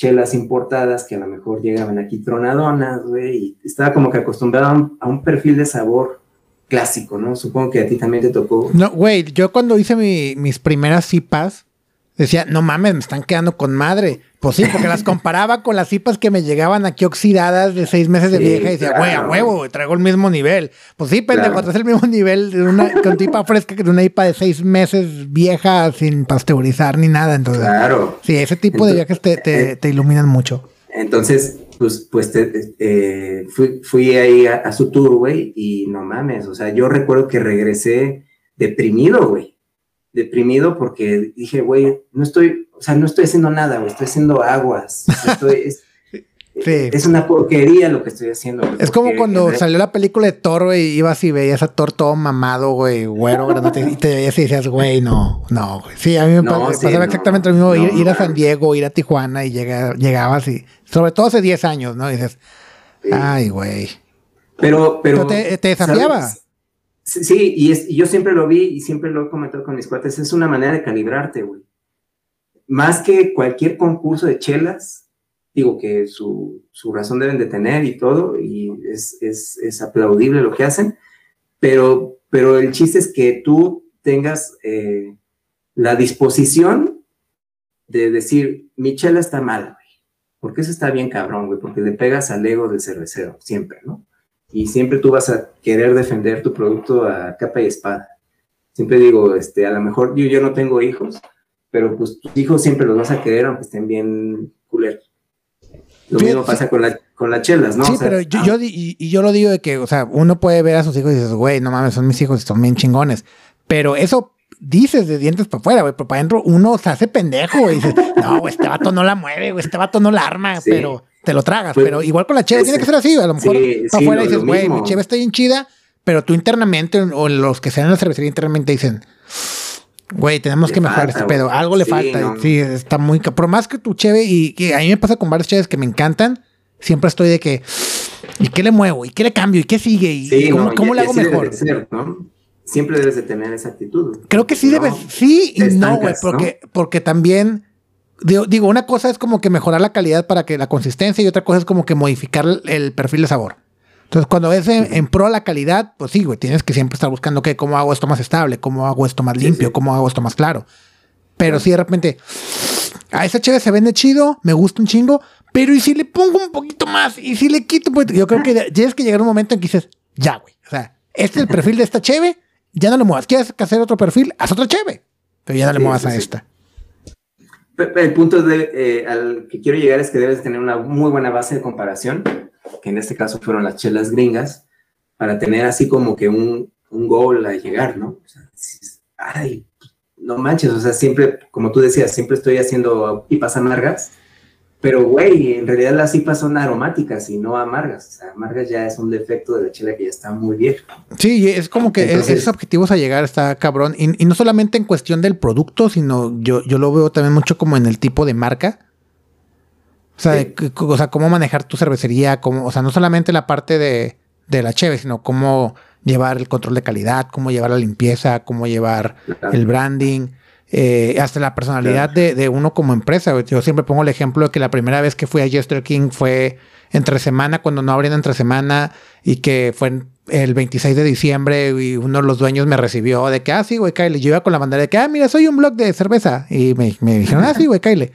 chelas importadas que a lo mejor llegaban aquí tronadonas, güey, y estaba como que acostumbrado a un, perfil de sabor clásico, ¿no? Supongo que a ti también te tocó. No, güey, yo cuando hice mis primeras cipas, decía, no mames, me están quedando con madre. Pues sí, porque las comparaba con las cipas que me llegaban aquí oxidadas de seis meses de vieja y decía, güey, a huevo, traigo el mismo nivel. Pues sí, pendejo, claro. el mismo nivel de una con tipa fresca que de una IPA de seis meses vieja sin pasteurizar ni nada. Entonces, claro. Sí, ese tipo de viajes te, te, te, iluminan mucho. Entonces, pues, pues eh, fui, fui, ahí a, a su tour, güey, y no mames, o sea, yo recuerdo que regresé deprimido, güey deprimido porque dije, güey, no estoy, o sea, no estoy haciendo nada, güey, estoy haciendo aguas. Es, es, una porquería lo que estoy haciendo. es como cuando salió la película de Thor, güey, ibas y veías a Thor todo mamado, güey, güero, y te veías y decías, güey, no, no, güey. Sí, a mí me pasaba exactamente lo mismo, ir, a San Diego, ir a Tijuana y llegabas y, sobre todo hace 10 años, ¿no? Y dices, ay, güey. Pero, pero, te, te desafiaba. Sí, y, yo siempre lo vi y siempre lo he comentado con mis cuates, es una manera de calibrarte, güey. Más que cualquier concurso de chelas, digo que su, razón deben de tener y todo, y es, aplaudible lo que hacen, pero, pero el chiste es que tú tengas eh, la disposición de decir, mi está mal, güey, porque eso está bien cabrón, güey, porque le pegas al ego del cervecero, siempre, ¿no? y siempre tú vas a querer defender tu producto a capa y espada. Siempre digo, este, a lo mejor yo, yo no tengo hijos, pero pues tus hijos siempre los vas a querer aunque estén bien culeros. Lo mismo pasa con, la, con las chelas, ¿no? Sí, pero yo, yo, y, yo lo digo de que, o sea, uno puede ver a sus hijos y dices, güey, no mames, son mis hijos y son bien chingones. Pero eso dices de dientes para afuera, güey, pero para adentro uno se hace pendejo y dices, no, este vato no la mueve, güey, este vato no la arma, pero te lo tragas. Pues, pero igual con la cheve tiene que ser así, a lo mejor para afuera dices, güey, mi cheve está bien chida, pero tú internamente o los que sean en la cervecería internamente dicen, güey, tenemos que mejorar este pedo, algo le falta. Sí, está muy... Por más que tu cheve, y que a mí me pasa con varios cheves que me encantan, siempre estoy de que, ¿y qué le muevo? ¿Y qué le cambio? ¿Y qué sigue? ¿Y cómo, le hago mejor? Siempre debes de tener esa actitud. Creo que sí debes, sí y no, güey, porque, porque también... Digo, una cosa es como que mejorar la calidad para que la consistencia y otra cosa es como que modificar el perfil de sabor. Entonces, cuando ves en, pro la calidad, pues sí, güey, tienes que siempre estar buscando que cómo hago esto más estable, cómo hago esto más limpio, cómo hago esto más claro. Pero si de repente, a esa chévere se vende chido, me gusta un chingo, pero y si le pongo un poquito más, y si le quito un poquito, yo creo que tienes que llegar un momento en que dices, ya, güey, o sea, este es el perfil de esta cheve, ya no le muevas. ¿Quieres hacer otro perfil? Haz otra cheve, pero ya no le muevas a esta. El punto de, eh, al que quiero llegar es que debes tener una muy buena base de comparación que en este caso fueron las chelas gringas, para tener así como que un, un gol a llegar, ¿no? O sea, ay, no manches, o sea, siempre, como tú decías, siempre estoy haciendo pipas amargas, pero güey, en realidad las IPAs son aromáticas y no amargas. O sea, amargas ya es un defecto de la chela que ya está muy vieja. Sí, es como que esos objetivos a llegar está cabrón. Y, no solamente en cuestión del producto, sino yo, yo lo veo también mucho como en el tipo de marca. O sea, o sea, cómo manejar tu cervecería, cómo, o sea, no solamente la parte de, de la cheve, sino cómo llevar el control de calidad, cómo llevar la limpieza, cómo llevar el branding, eh, hasta la personalidad de, de, uno como empresa. Yo siempre pongo el ejemplo de que la primera vez que fui a Jester King fue entre semana, cuando no abrían entre semana, y que fue el 26 de diciembre y uno de los dueños me recibió de que, ah, sí, güey, Kyle. Yo iba con la bandera de que, ah, mira, soy un blog de cerveza. Y me, me dijeron, ah, sí, güey, Kyle.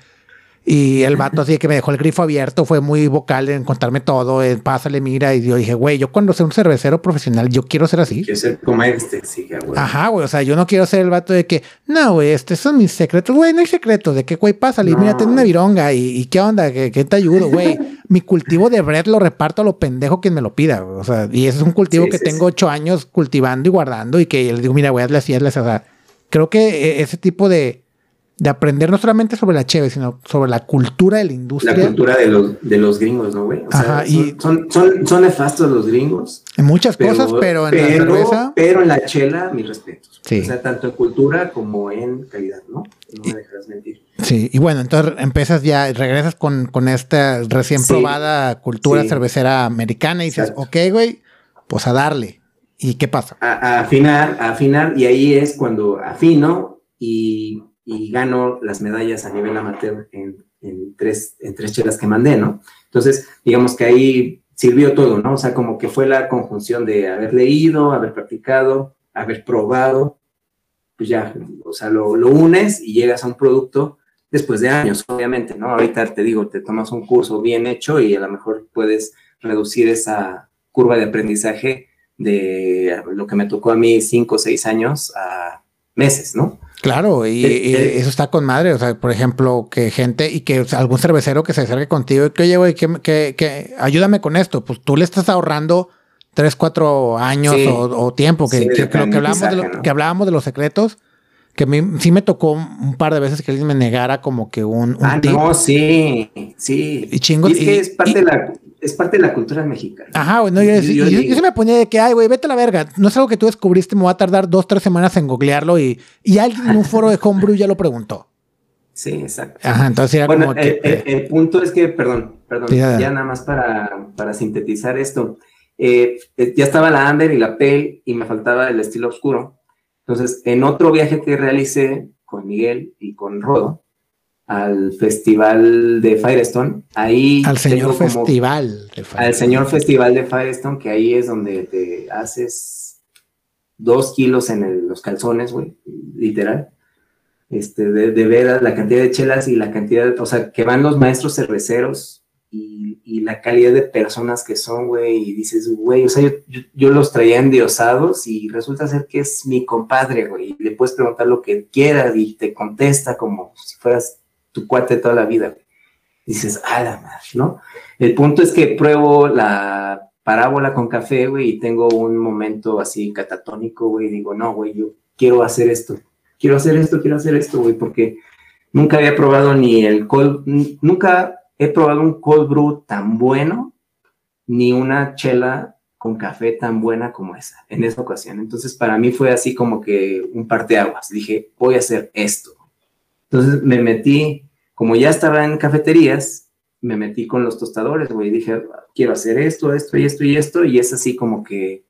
Y el vato así que me dejó el grifo abierto, fue muy vocal en contarme todo, en pásale, mira. Y yo dije, güey, yo cuando sea un cervecero profesional, yo quiero ser así. Quiero ser como este, sí, güey. Ajá, güey, o sea, yo no quiero ser el vato de que, no, güey, estos son mis secretos, güey, no hay secretos, de que, güey, pásale, no. mira, tengo una vironga y, qué onda, que, te ayudo, güey. [laughs] Mi cultivo de bread lo reparto a lo pendejo quien me lo pida, o sea, y ese es un cultivo que tengo ocho años cultivando y guardando y que les digo, mira, güey, hazle así, hazle así, o sea, creo que e, ese tipo de de aprender no solamente sobre la cheve, sino sobre la cultura de la industria. La cultura de los, de los gringos, ¿no, güey? Ajá, y son, son, son, nefastos los gringos. En muchas cosas, pero en la cerveza. Pero en la chela, mis respetos. Sí. O sea, tanto en cultura como en calidad, ¿no? No me dejas mentir. Sí, y bueno, entonces empiezas ya, regresas con, con esta recién probada cultura cervecera americana y dices, ok, güey, pues a darle. ¿Y qué pasa? A, a afinar, a afinar, y ahí es cuando afino y y gano las medallas a nivel amateur en, en, tres, en tres chelas que mandé, ¿no? Entonces, digamos que ahí sirvió todo, ¿no? O sea, como que fue la conjunción de haber leído, haber practicado, haber probado, pues ya, o sea, lo, lo unes y llegas a un producto después de años, obviamente, ¿no? Ahorita te digo, te tomas un curso bien hecho y a lo mejor puedes reducir esa curva de aprendizaje de lo que me tocó a mí cinco o seis años a meses, ¿no? Claro, y, eso está con madre. O sea, por ejemplo, que gente y que algún cervecero que se acerque contigo y que, oye, güey, que, ayúdame con esto. Pues tú le estás ahorrando tres, cuatro años o, tiempo. Que, que, que, hablábamos de que hablábamos de los secretos. Que a mí sí me tocó un par de veces que alguien me negara como que un. ah, no, sí, sí. Y chingo. es que es parte de la es parte de la cultura mexicana. Ajá, bueno, yo, yo, se me ponía de que, ay, güey, vete a la verga. No es algo que tú descubriste, me va a tardar dos, tres semanas en googlearlo y, y alguien en un foro de Homebrew ya lo preguntó. Sí, exacto. Ajá, entonces era bueno, como el, que, el, punto es que, perdón, perdón, ya, nada más para, para sintetizar esto. Eh, eh, ya estaba la Amber y la Pale y me faltaba el estilo oscuro. Entonces, en otro viaje que realicé con Miguel y con Rodo, al festival de Firestone. Ahí al señor festival de Firestone. Al señor festival de Firestone, que ahí es donde te haces dos kilos en los calzones, güey, literal. Este, de, de, ver la cantidad de chelas y la cantidad, o sea, que van los maestros cerveceros y, y la calidad de personas que son, güey, y dices, güey, o sea, yo, los traía endiosados y resulta ser que es mi compadre, güey, y le puedes preguntar lo que quieras y te contesta como si fueras tu cuate toda la vida. Dices, a la ¿no? El punto es que pruebo la parábola con café, güey, y tengo un momento así catatónico, güey, y digo, no, güey, yo quiero hacer esto, quiero hacer esto, quiero hacer esto, güey, porque nunca había probado ni el cold, nunca he probado un cold brew tan bueno, ni una chela con café tan buena como esa, en esa ocasión. Entonces, para mí fue así como que un parteaguas. Dije, voy a hacer esto. Entonces, me metí, como ya estaba en cafeterías, me metí con los tostadores, güey. Dije, quiero hacer esto, esto y esto y esto. Y es así como que,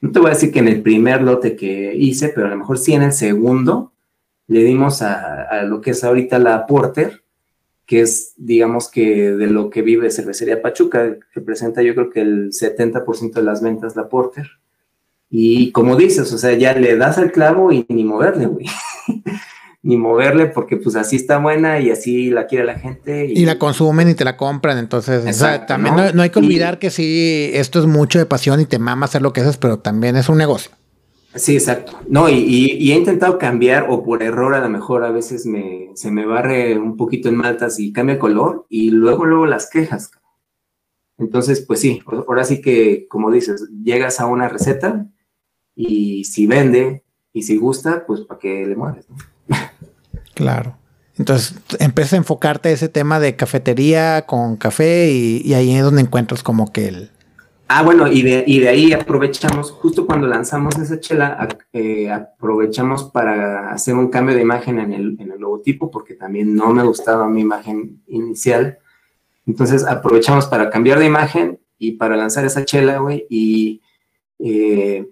no te voy a decir que en el primer lote que hice, pero a lo mejor sí en el segundo, le dimos a, a lo que es ahorita la Porter que es, digamos que de lo que vive Cervecería Pachuca, que presenta yo creo que el 70% de las ventas la Porter. Y como dices, o sea, ya le das al clavo y ni moverle, güey. [laughs] ni moverle porque pues así está buena y así la quiere la gente. Y, la consumen y te la compran, entonces, o sea, también ¿no? hay que olvidar que sí, esto es mucho de pasión y te mama hacer lo que haces, pero también es un negocio. Sí, exacto. No, y, he intentado cambiar, o por error a lo mejor a veces me, se me barre un poquito en maltas y cambia color, y luego, luego las quejas. Entonces, pues sí, ahora sí que, como dices, llegas a una receta y si vende y si gusta, pues para que le mueves. [laughs] Claro. Entonces empiezas a enfocarte a ese tema de cafetería con café y, y ahí es donde encuentras como que el, Ah, bueno, y de, y de ahí aprovechamos, justo cuando lanzamos esa chela, eh, aprovechamos para hacer un cambio de imagen en el, en el, logotipo, porque también no me gustaba mi imagen inicial. Entonces aprovechamos para cambiar de imagen y para lanzar esa chela, güey. Y eh,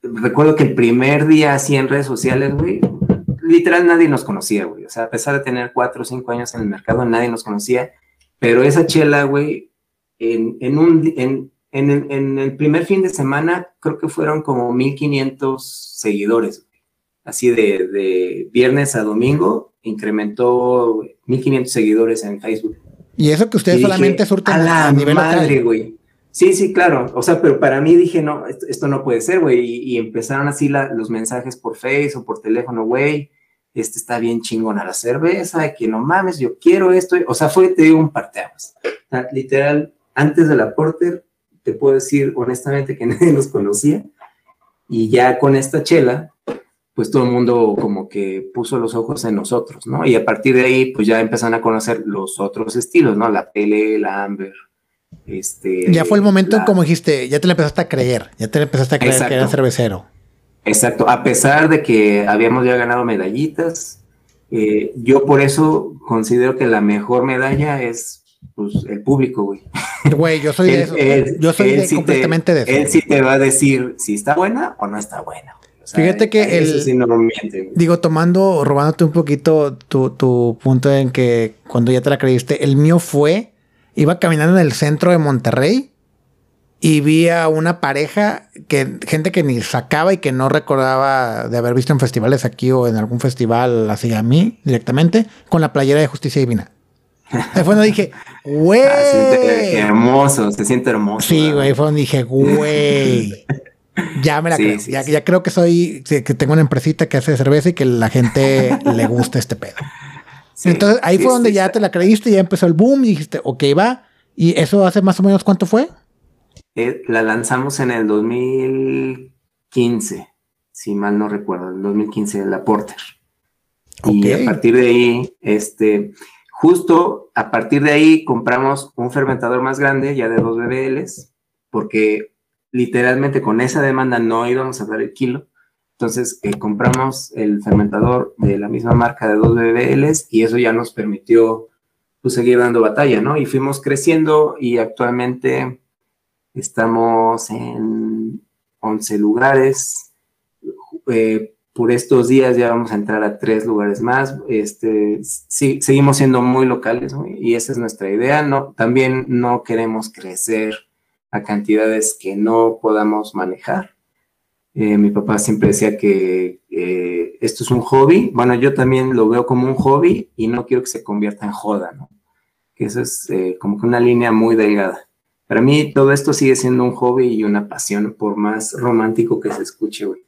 recuerdo que el primer día así en redes sociales, güey, literal nadie nos conocía, güey. O sea, a pesar de tener cuatro o cinco años en el mercado, nadie nos conocía. Pero esa chela, güey, en, en un... En, en el, primer fin de semana creo que fueron como 1500 seguidores. Así de, viernes a domingo incrementó 1500 seguidores en Facebook. Y eso que ustedes solamente surten a, la nivel madre, güey. Sí, sí, claro. O sea, pero para mí dije, no, esto, no puede ser, güey. Y, empezaron así los mensajes por Face o por teléfono, güey. Este está bien chingona la cerveza, que no mames, yo quiero esto. O sea, fue, te digo, un parteaguas. literal, antes de la Porter, te puedo decir honestamente que [laughs] nadie nos conocía. Y ya con esta chela, pues todo el mundo como que puso los ojos en nosotros, ¿no? Y a partir de ahí, pues ya empezaron a conocer los otros estilos, ¿no? La Pele, la Amber. Este, ya fue el momento en como dijiste, ya te le empezaste a creer, ya te le empezaste a creer que era cervecero. Exacto, a pesar de que habíamos ya ganado medallitas, eh, yo por eso considero que la mejor medalla es pues, el público, güey. [laughs] Güey, yo soy de eso. yo soy completamente de eso. Él sí te va a decir si está buena o no está buena. Fíjate que el. digo, tomando, robándote un poquito tu, tu, punto en que cuando ya te la creíste, el mío fue. Iba caminando en el centro de Monterrey y vi a una pareja que gente que ni sacaba y que no recordaba de haber visto en festivales aquí o en algún festival así a mí directamente con la playera de Justicia Divina. Ahí fue dije, güey. Ah, hermoso, se siente hermoso. Sí, güey, fue donde dije, güey. Ya me la creo. ya, creo que soy, que tengo una empresita que hace cerveza y que la gente [laughs] le gusta este pedo. Entonces ahí fue donde ya te la creíste, ya empezó el boom y dijiste, ok, va. ¿Y eso hace más o menos cuánto fue? Eh, la lanzamos en el 2015, si mal no recuerdo, el 2015, la Porter. Y a partir de ahí, este, Justo a partir de ahí compramos un fermentador más grande, ya de 2 BBLs, porque literalmente con esa demanda no íbamos a dar el kilo. Entonces eh, compramos el fermentador de la misma marca de 2 BBLs y eso ya nos permitió pues, seguir dando batalla, ¿no? Y fuimos creciendo y actualmente estamos en 11 lugares. Eh, por estos días ya vamos a entrar a tres lugares más. Este, sí, seguimos siendo muy locales y esa es nuestra idea. No, también no queremos crecer a cantidades que no podamos manejar. Eh, mi papá siempre decía que eh, esto es un hobby. Bueno, yo también lo veo como un hobby y no quiero que se convierta en joda, ¿no? Que eso es eh, como que una línea muy delgada. Para mí todo esto sigue siendo un hobby y una pasión, por más romántico que se escuche, güey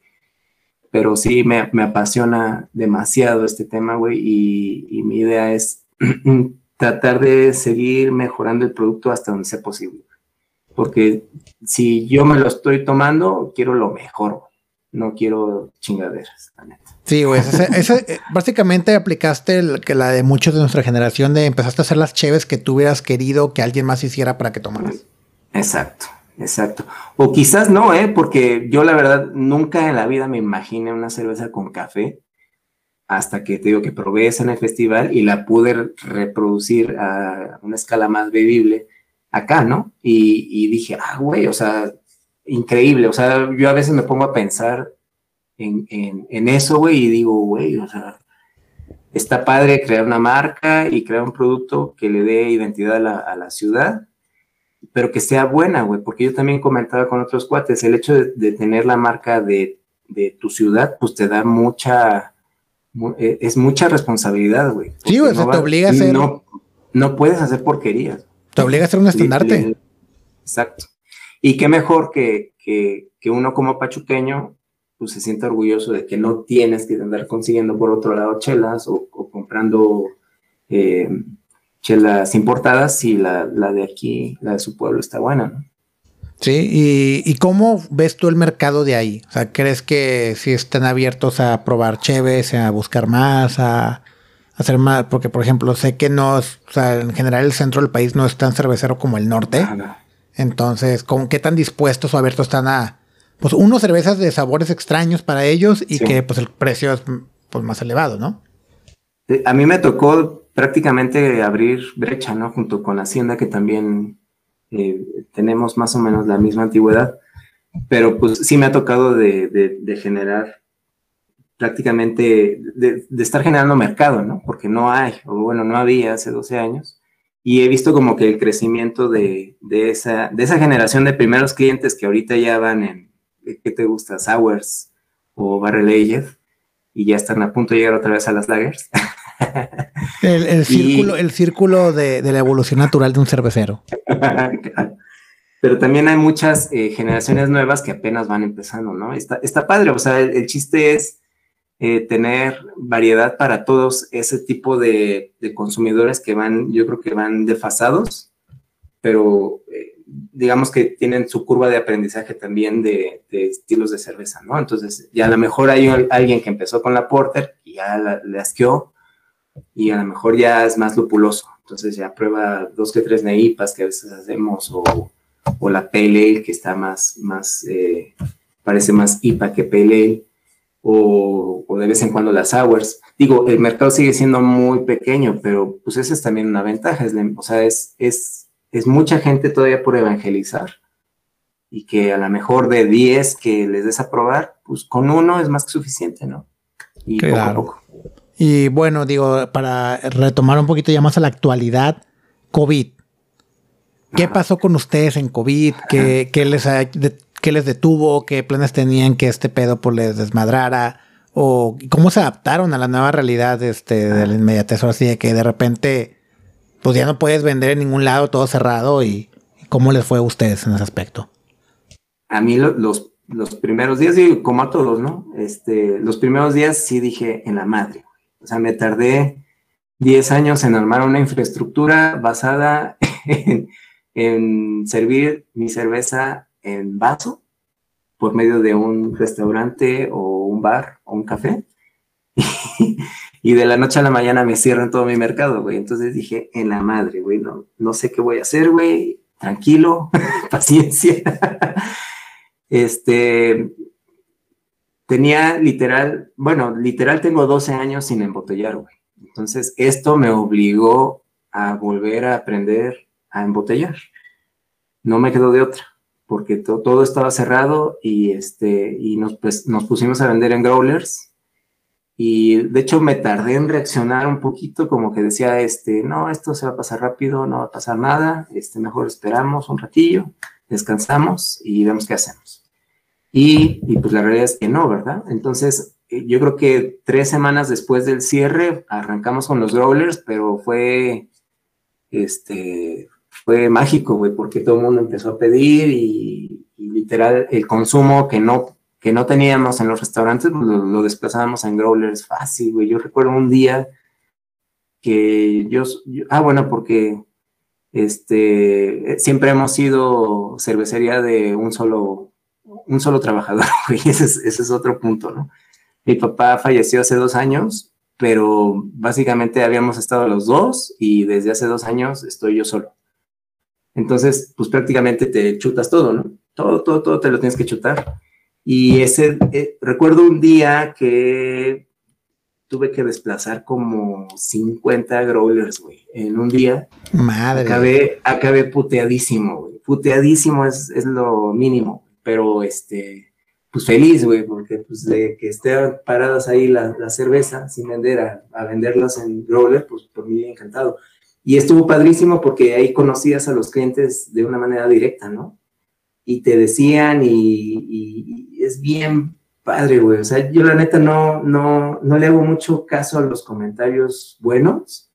pero sí me, apasiona demasiado este tema, güey, y, mi idea es [clears throat] tratar de seguir mejorando el producto hasta donde sea posible. Porque si yo me lo estoy tomando, quiero lo mejor, no quiero chingaderas, Sí, güey, eh, básicamente aplicaste que la de muchos de nuestra generación de empezaste a hacer las cheves que tú hubieras querido que alguien más hiciera para que tomaras. Exacto, Exacto. O quizás no, ¿eh? Porque yo la verdad nunca en la vida me imaginé una cerveza con café hasta que te digo que probé esa en el festival y la pude reproducir a una escala más bebible acá, ¿no? Y, dije, ah, güey, o sea, increíble. O sea, yo a veces me pongo a pensar en, en eso, güey, y digo, güey, o sea, está padre crear una marca y crear un producto que le dé identidad a la, ciudad, pero que sea buena, güey, porque yo también comentaba con otros cuates, el hecho de, tener la marca de, tu ciudad, pues te da mucha, e, es mucha responsabilidad, güey. Sí, güey, te obliga a hacer... No, no puedes hacer porquerías. Te obliga a hacer un estandarte. Exacto. Y qué mejor que, que, que uno como pachuqueño pues se siente orgulloso de que no tienes que andar consiguiendo por otro lado chelas o, comprando eh, chelas importadas si la, de aquí, la de su pueblo está buena, ¿no? Sí, y, cómo ves tú el mercado de ahí? O sea, ¿crees que si están abiertos a probar cheves, a buscar más, a, hacer más? Porque, por ejemplo, sé que no, o sea, en general el centro del país no es tan cervecero como el norte. Entonces, ¿con qué tan dispuestos o abiertos están a, pues uno cervezas de sabores extraños para ellos y que pues el precio es pues más elevado, ¿no? A mí me tocó prácticamente abrir brecha, ¿no? Junto con Hacienda, que también eh, tenemos más o menos la misma antigüedad, pero pues sí me ha tocado de, generar prácticamente, de, estar generando mercado, ¿no? Porque no hay, o bueno, no había hace 12 años, y he visto como que el crecimiento de, esa, de esa generación de primeros clientes que ahorita ya van en ¿qué te gusta? Sours o Barrel Aged y ya están a punto de llegar otra vez a las lagers. [laughs] el, círculo, el círculo de, la evolución natural de un cervecero. [laughs] Pero también hay muchas eh, generaciones nuevas que apenas van empezando, ¿no? Está, está padre, o sea, el, chiste es eh, tener variedad para todos ese tipo de, de, consumidores que van, yo creo que van desfasados, pero eh, digamos que tienen su curva de aprendizaje también de, estilos de cerveza, ¿no? Entonces, ya a lo mejor hay alguien que empezó con la porter y ya le asqueó y a lo mejor ya es más lupuloso. Entonces ya prueba dos que tres neipas que a veces hacemos o, la pale que está más, más eh, parece más IPA que pale o, o, de vez en cuando las sours. Digo, el mercado sigue siendo muy pequeño, pero pues esa es también una ventaja. Es, o sea, es, es es mucha gente todavía por evangelizar y que a lo mejor de 10 que les des a probar, pues con uno es más que suficiente, ¿no? Y claro. poco Y bueno, digo, para retomar un poquito ya más a la actualidad, COVID. ¿Qué pasó con ustedes en COVID? ¿Qué, les, ¿Qué les detuvo? ¿Qué planes tenían que este pedo pues les desmadrara? ¿O cómo se adaptaron a la nueva realidad este, de la inmediatez? Ahora sí, de que de repente pues ya no puedes vender en ningún lado, todo cerrado. ¿Y cómo les fue a ustedes en ese aspecto? A mí los, los primeros días, y como a todos, ¿no? Este, los primeros días sí dije en la madre. O sea, me tardé 10 años en armar una infraestructura basada en, servir mi cerveza en vaso por medio de un restaurante o un bar o un café. [laughs] y de la noche a la mañana me cierran todo mi mercado, güey. Entonces dije, en la madre, güey, no, no sé qué voy a hacer, güey. Tranquilo, [laughs] paciencia. este, tenía literal, bueno, literal tengo 12 años sin embotellar, güey. Entonces, esto me obligó a volver a aprender a embotellar. No me quedó de otra, porque todo estaba cerrado y, este, y nos, pues, nos pusimos a vender en growlers y de hecho me tardé en reaccionar un poquito, como que decía, este, no, esto se va a pasar rápido, no va a pasar nada, este, mejor esperamos un ratillo, descansamos y vemos qué hacemos. Y, pues la realidad es que no, ¿verdad? Entonces, eh, yo creo que tres semanas después del cierre arrancamos con los growlers, pero fue, este, fue mágico, güey, porque todo el mundo empezó a pedir y, literal el consumo que no que no teníamos en los restaurantes, pues lo, desplazábamos en growlers fácil, güey. Yo recuerdo un día que yo, ah, bueno, porque este, siempre hemos sido cervecería de un solo, un solo trabajador, [laughs] güey. Ese es, ese es otro punto, ¿no? Mi papá falleció hace dos años, pero básicamente habíamos estado los dos y desde hace dos años estoy yo solo. Entonces, pues prácticamente te chutas todo, ¿no? Todo, todo, todo te lo tienes que chutar. Y ese, eh, recuerdo un día que tuve que desplazar como 50 growlers, güey, en un día. Madre. Acabé, acabé puteadísimo, güey. Puteadísimo es, es lo mínimo, pero este, pues feliz, güey, porque pues de que estén paradas ahí la, la cerveza sin vender a, a, venderlas en growler, pues por mí encantado. Y estuvo padrísimo porque ahí conocías a los clientes de una manera directa, ¿no? Y te decían y, y es bien padre, güey. O sea, yo la neta no, no, no le hago mucho caso a los comentarios buenos,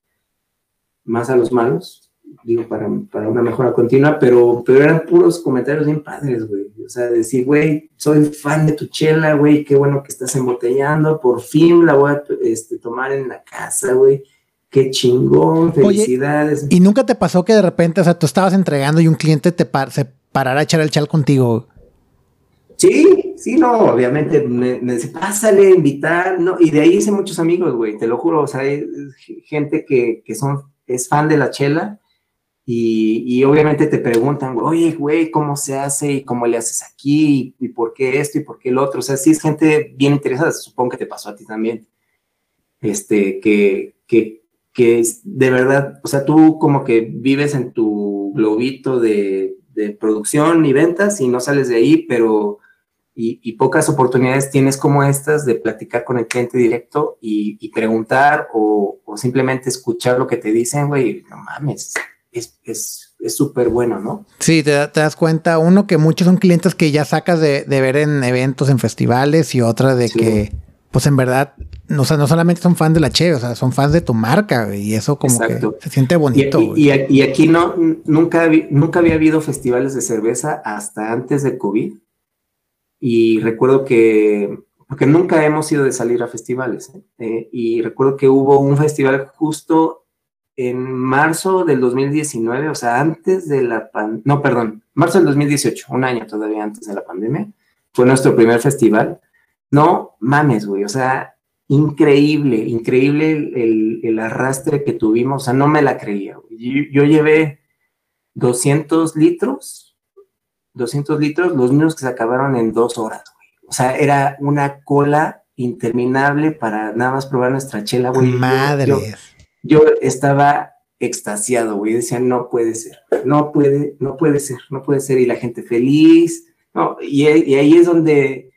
más a los malos, digo, para, para una mejora continua, pero, pero eran puros comentarios bien padres, güey. O sea, decir, güey, soy fan de tu chela, güey, qué bueno que estás embotellando, por fin la voy a este, tomar en la casa, güey. Qué chingón, felicidades. Oye, ¿Y nunca te pasó que de repente, o sea, tú estabas entregando y un cliente te par se parara a echar el chal contigo? Sí, sí, no, obviamente me, me, dice, pásale, invitar, no, y de ahí hice muchos amigos, güey, te lo juro, o sea, hay gente que, que son, es fan de la chela y, obviamente te preguntan, oye, güey, ¿cómo se hace y cómo le haces aquí y, y, por qué esto y por qué el otro? O sea, sí es gente bien interesada, supongo que te pasó a ti también, este, que, que, que de verdad, o sea, tú como que vives en tu globito de, de producción y ventas y no sales de ahí, pero y, y, pocas oportunidades tienes como estas de platicar con el cliente directo y, y preguntar o, o, simplemente escuchar lo que te dicen, güey, no mames, es súper es, bueno, ¿no? Sí, te, te, das cuenta, uno, que muchos son clientes que ya sacas de, de ver en eventos, en festivales y otra de sí. que, pues en verdad, no, o sea, no solamente son fans de la Che, o sea, son fans de tu marca y eso como Exacto. que se siente bonito. Y, y, y aquí no, nunca, nunca había habido festivales de cerveza hasta antes de COVID y recuerdo que, porque nunca hemos ido de salir a festivales, ¿eh? Eh, y recuerdo que hubo un festival justo en marzo del 2019, o sea, antes de la pandemia, no, perdón, marzo del 2018, un año todavía antes de la pandemia, fue nuestro primer festival. No mames, güey, o sea, increíble, increíble el, el, arrastre que tuvimos, o sea, no me la creía. Yo, yo, llevé 200 litros 200 litros, los mismos que se acabaron en dos horas, güey. O sea, era una cola interminable para nada más probar nuestra chela, güey. Madre. Yo, yo, estaba extasiado, güey. Decía, no puede ser, no puede, no puede ser, no puede ser. Y la gente feliz. No, y, y ahí es donde,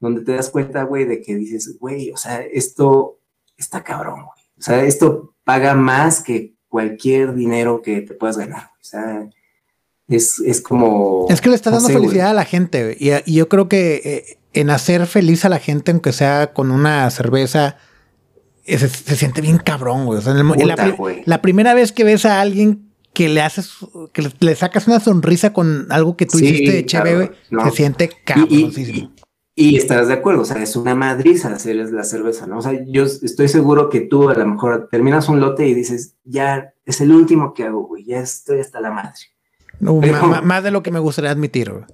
donde te das cuenta, güey, de que dices, güey, o sea, esto está cabrón, güey. O sea, esto paga más que cualquier dinero que te puedas ganar. O sea, es, es como... Es que le está dando no sé, felicidad a la gente y, y, yo creo que eh, en hacer feliz a la gente, aunque sea con una cerveza, se, se siente bien cabrón, güey. O sea, el, Puta, la, la, primera vez que ves a alguien que le haces, que le sacas una sonrisa con algo que tú sí, hiciste chévere, claro, no. se siente cabrón. Y, y, estarás de acuerdo, o sea, es una madriza hacer la cerveza, ¿no? O sea, yo estoy seguro que tú a lo mejor terminas un lote y dices, ya es el último que hago, güey, ya estoy hasta la madre. No, Pero, más, más, de lo que me gustaría admitir. Bro.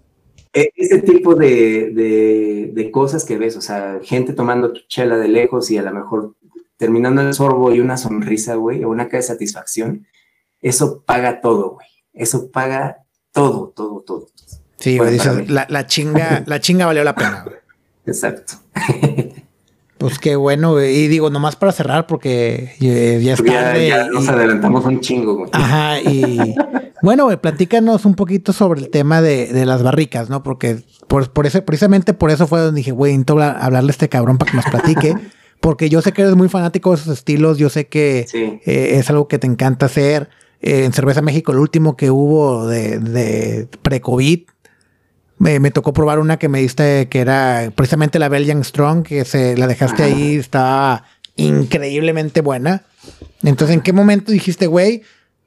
E, ese tipo de, de, de, cosas que ves, o sea, gente tomando tu chela de lejos y a lo mejor terminando el sorbo y una sonrisa, güey, o una cara de satisfacción, eso paga todo, güey. Eso paga todo, todo, todo. Sí, bueno, dices, la, la, chinga, la chinga valió la pena, güey. [laughs] Exacto. Pues qué bueno, güey. y digo, nomás para cerrar, porque ya, ya es tarde. Ya, ya nos adelantamos un chingo, güey. Ajá, y [laughs] bueno, güey, platícanos un poquito sobre el tema de, de las barricas, ¿no? Porque por, por ese, precisamente por eso fue donde dije, güey, necesito hablarle a este cabrón para que nos platique. [laughs] porque yo sé que eres muy fanático de esos estilos, yo sé que sí. eh, es algo que te encanta hacer. Eh, en Cerveza México, el último que hubo de, de pre-COVID, me, me, tocó probar una que me diste que era precisamente la Belgian Strong, que se la dejaste Ajá. ahí, estaba increíblemente buena. Entonces, ¿en qué momento dijiste, güey,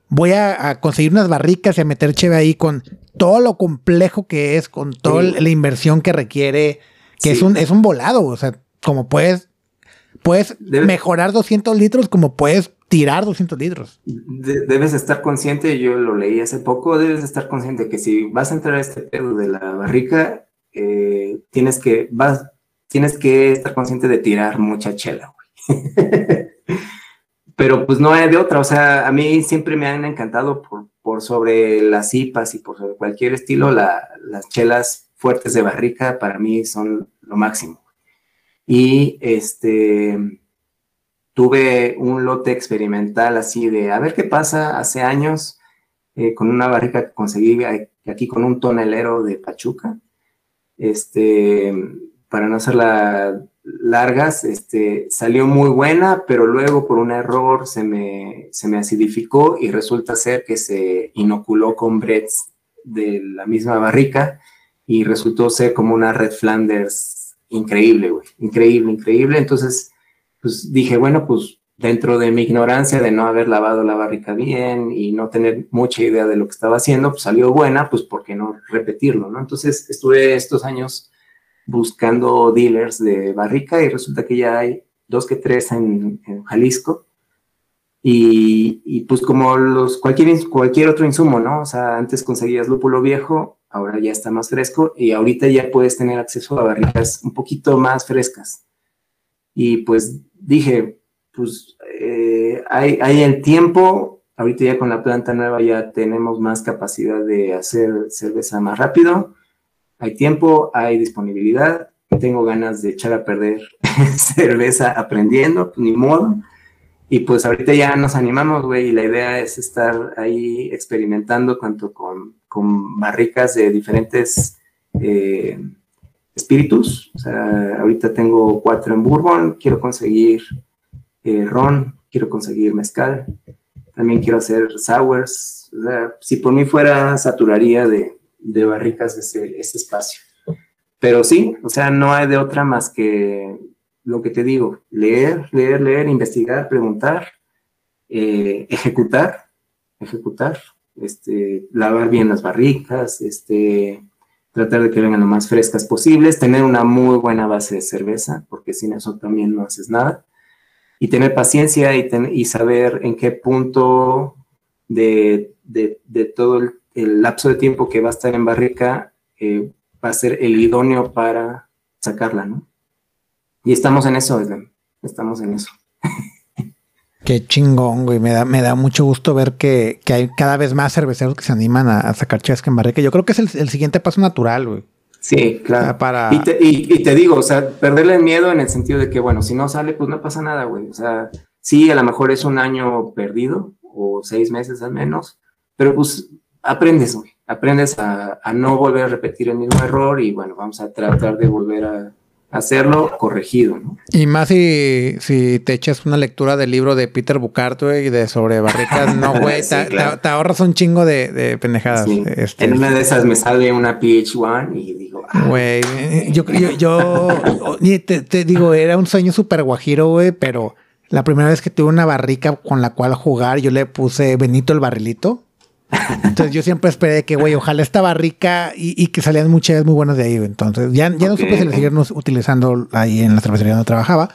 voy a, a, conseguir unas barricas y a meter cheve ahí con todo lo complejo que es, con toda sí. la inversión que requiere, que sí. es, un, es un volado, o sea, como puedes, puedes Debe... mejorar 200 litros como puedes tirar 200 litros. De, debes estar consciente, yo lo leí hace poco, debes estar consciente que si vas a entrar a este pedo de la barrica, eh, tienes que vas, tienes que estar consciente de tirar mucha chela, güey. [laughs] pero pues no hay de otra, o sea, a mí siempre me han encantado por, por sobre las IPAs y por sobre cualquier estilo, las chelas fuertes de barrica para mí son lo máximo. Y este, tuve un lote experimental así de a ver qué pasa hace años eh, con una barrica que conseguí aquí con un tonelero de Pachuca. Este, para no hacerla largas, este, salió muy buena, pero luego por un error se me, se me acidificó y resulta ser que se inoculó con Bretts de la misma barrica y resultó ser como una Red Flanders increíble, güey, increíble, increíble. Entonces, pues dije, bueno, pues dentro de mi ignorancia de no haber lavado la barrica bien y no tener mucha idea de lo que estaba haciendo, pues salió buena, pues ¿por qué no repetirlo, no? Entonces estuve estos años buscando dealers de barrica y resulta que ya hay dos que tres en, Jalisco. Y, pues como los, cualquier, cualquier otro insumo, ¿no? O sea, antes conseguías lúpulo viejo, ahora ya está más fresco y ahorita ya puedes tener acceso a barricas un poquito más frescas. Y pues dije, pues eh, hay, hay el tiempo, ahorita ya con la planta nueva ya tenemos más capacidad de hacer cerveza más rápido hay tiempo, hay disponibilidad, tengo ganas de echar a perder [laughs] cerveza aprendiendo, pues, ni modo. Y pues ahorita ya nos animamos, güey, y la idea es estar ahí experimentando tanto con, con barricas de diferentes eh, espíritus. O sea, ahorita tengo cuatro en bourbon, quiero conseguir eh, ron, quiero conseguir mezcal, también quiero hacer sours. O sea, si por mí fuera, saturaría de, de barricas ese, ese espacio. Pero sí, o sea, no hay de otra más que lo que te digo, leer, leer, leer, investigar, preguntar, eh, ejecutar, ejecutar, este, lavar bien las barricas, este, tratar de que vengan lo más frescas posibles, tener una muy buena base de cerveza, porque sin eso también no haces nada, y tener paciencia y, saber en qué punto de, todo el el lapso de tiempo que va a estar en barrica eh, va a ser el idóneo para sacarla, ¿no? Y estamos en eso, Estamos en eso. Qué chingón, güey. Me da, me da mucho gusto ver que, hay cada vez más cerveceros que se animan a, sacar chesca en barrica. Yo creo que es el, siguiente paso natural, güey. Sí, claro. Para... Y, te, y, te digo, o sea, perderle el miedo en el sentido de que, bueno, si no sale, pues no pasa nada, güey. O sea, sí, a lo mejor es un año perdido o seis meses al menos, pero pues aprendes, güey, aprendes a, no volver a repetir el mismo error y bueno, vamos a tratar de volver a hacerlo corregido, ¿no? Y más si, si te echas una lectura del libro de Peter Bucart, güey, de sobre barricas, no, [laughs] güey, te, ahorras un chingo de, pendejadas. Este, en una de esas me sale una PH1 y digo, ah". güey, yo, yo, yo te, te, digo, era un sueño súper guajiro, güey, pero la primera vez que tuve una barrica con la cual jugar, yo le puse Benito el barrilito. Entonces yo siempre esperé que, güey, ojalá estaba rica y, que salían muchas muy buenas de ahí. Entonces ya, ya no supe si le siguieron utilizando ahí en la cervecería donde trabajaba.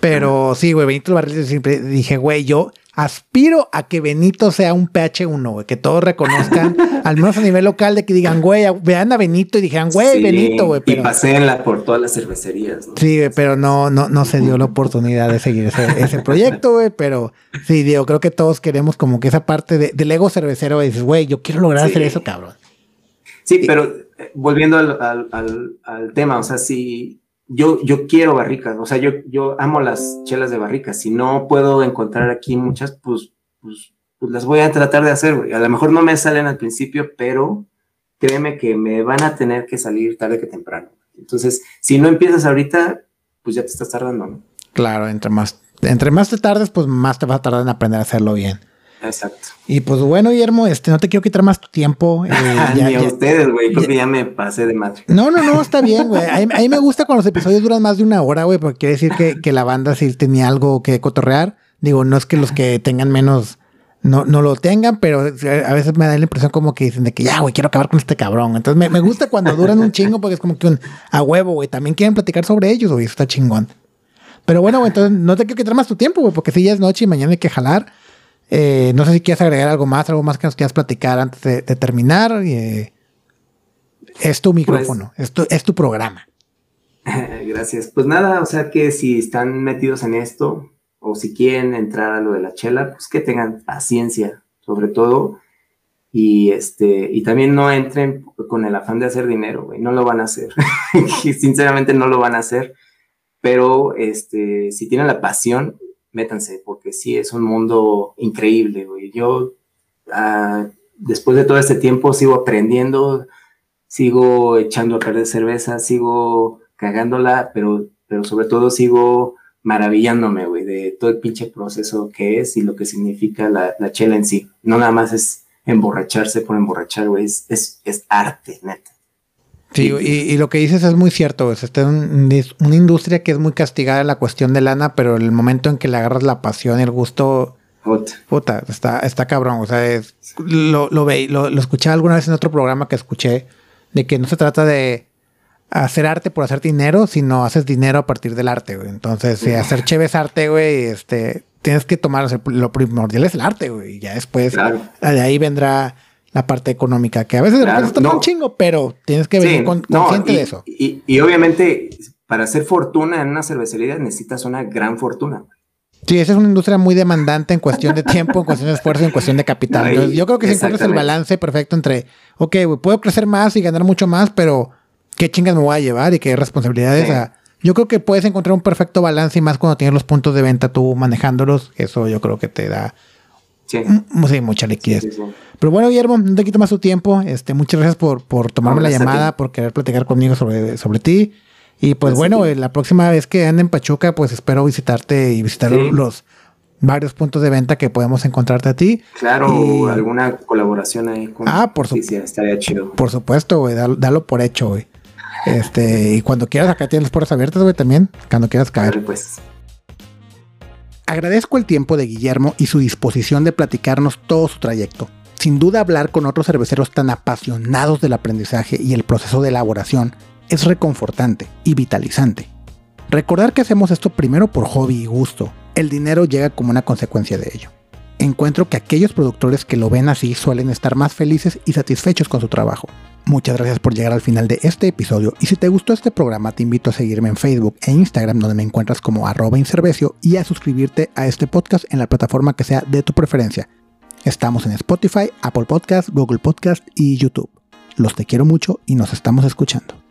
Pero sí, güey, Benito Barrilito siempre dije, güey, yo aspiro a que Benito sea un PH1, güey, que todos reconozcan, [laughs] al menos a nivel local, de que digan, güey, vean a Benito y dijeran, güey, Benito, güey. Pero... Y paséenla por todas las cervecerías. ¿no? Sí, pero no, no, no se dio la oportunidad de seguir ese, proyecto, güey, pero sí, digo, creo que todos queremos como que esa parte de, del ego cervecero, dices, güey, yo quiero lograr hacer eso, cabrón. Sí, pero eh, volviendo al, al, al tema, o sea, si yo, yo quiero barricas, o sea, yo, yo amo las chelas de barricas. Si no puedo encontrar aquí muchas, pues, pues, pues las voy a tratar de hacer, A lo mejor no me salen al principio, pero créeme que me van a tener que salir tarde que temprano. Entonces, si no empiezas ahorita, pues ya te estás tardando. Claro, entre más, entre más te tardes, pues más te va a tardar en aprender a hacerlo bien. Exacto. Y pues bueno, Guillermo, este, no te quiero quitar más tu tiempo. Eh, [laughs] Ni a ustedes, güey. Creo que ya me pasé de madre. No, no, no, está bien, güey. [laughs] A, mí me gusta cuando los episodios duran más de una hora, güey, porque quiere decir que, que, la banda sí tenía algo que cotorrear. Digo, no es que los que tengan menos no, no lo tengan, pero a veces me da la impresión como que dicen de que ya, güey, quiero acabar con este cabrón. Entonces me, me gusta cuando duran un chingo porque es como que un a huevo, güey. También quieren platicar sobre ellos, güey. Eso está chingón. Pero bueno, güey, entonces no te quiero quitar más tu tiempo, güey, porque si ya es noche y mañana hay que jalar. Eh, no sé si quieres agregar algo más, algo más que nos quieras platicar antes de, terminar. Eh, es tu micrófono, es, tu, es, tu, programa. [laughs] Gracias. Pues nada, o sea que si están metidos en esto, o si quieren entrar a lo de la chela, pues que tengan paciencia, sobre todo, y este, y también no entren con el afán de hacer dinero, güey, no lo van a hacer, [laughs] sinceramente no lo van a hacer, pero este, si tienen la pasión, métanse, porque sí es un mundo increíble, güey. Yo, ah, después de todo este tiempo, sigo aprendiendo, sigo echando a perder cerveza, sigo cagándola, pero, pero sobre todo sigo maravillándome, güey, de todo el pinche proceso que es y lo que significa la, la chela en sí. No nada más es emborracharse por emborrachar, güey, es, es, arte, neta. Sí, y, lo que dices es muy cierto. Es una industria que es muy castigada en la cuestión de lana, pero el momento en que le agarras la pasión y el gusto, puta, está, está cabrón. O sea, es, lo, lo, ve, lo, lo escuché alguna vez en otro programa que escuché, de que no se trata de hacer arte por hacer dinero, sino haces dinero a partir del arte, güey. Entonces, si hacer chévere arte, güey, este, tienes que tomar, lo primordial es el arte, güey. Y ya después, de ahí vendrá la parte económica, que a veces claro, está un chingo, pero tienes que venir consciente de eso. Y, obviamente, para hacer fortuna en una cervecería necesitas una gran fortuna. Sí, esa es una industria muy demandante en cuestión de tiempo, en cuestión de esfuerzo, en cuestión de capital. yo creo que si encuentras el balance perfecto entre, ok, puedo crecer más y ganar mucho más, pero ¿qué chingas me voy a llevar y qué responsabilidades? yo creo que puedes encontrar un perfecto balance y más cuando tienes los puntos de venta tú manejándolos. Eso yo creo que te da Sí. mucha liquidez. Pero bueno, Guillermo, no te quito más tu tiempo. Este, muchas gracias por, por tomarme la llamada, por querer platicar conmigo sobre, sobre ti. Y pues bueno, la próxima vez que ande en Pachuca, pues espero visitarte y visitar los varios puntos de venta que podemos encontrarte a ti. Claro, alguna colaboración ahí con Ah, por supuesto. estaría chido. Por supuesto, güey, dalo, por hecho, güey. Este, y cuando quieras, acá tienes las puertas abiertas, güey, también. Cuando quieras caer. pues. Agradezco el tiempo de Guillermo y su disposición de platicarnos todo su trayecto. Sin duda hablar con otros cerveceros tan apasionados del aprendizaje y el proceso de elaboración es reconfortante y vitalizante. Recordar que hacemos esto primero por hobby y gusto, el dinero llega como una consecuencia de ello. Encuentro que aquellos productores que lo ven así suelen estar más felices y satisfechos con su trabajo. Muchas gracias por llegar al final de este episodio y si te gustó este programa te invito a seguirme en Facebook e Instagram donde me encuentras como arroba y a suscribirte a este podcast en la plataforma que sea de tu preferencia. Estamos en Spotify, Apple Podcast, Google Podcast y YouTube. Los te quiero mucho y nos estamos escuchando.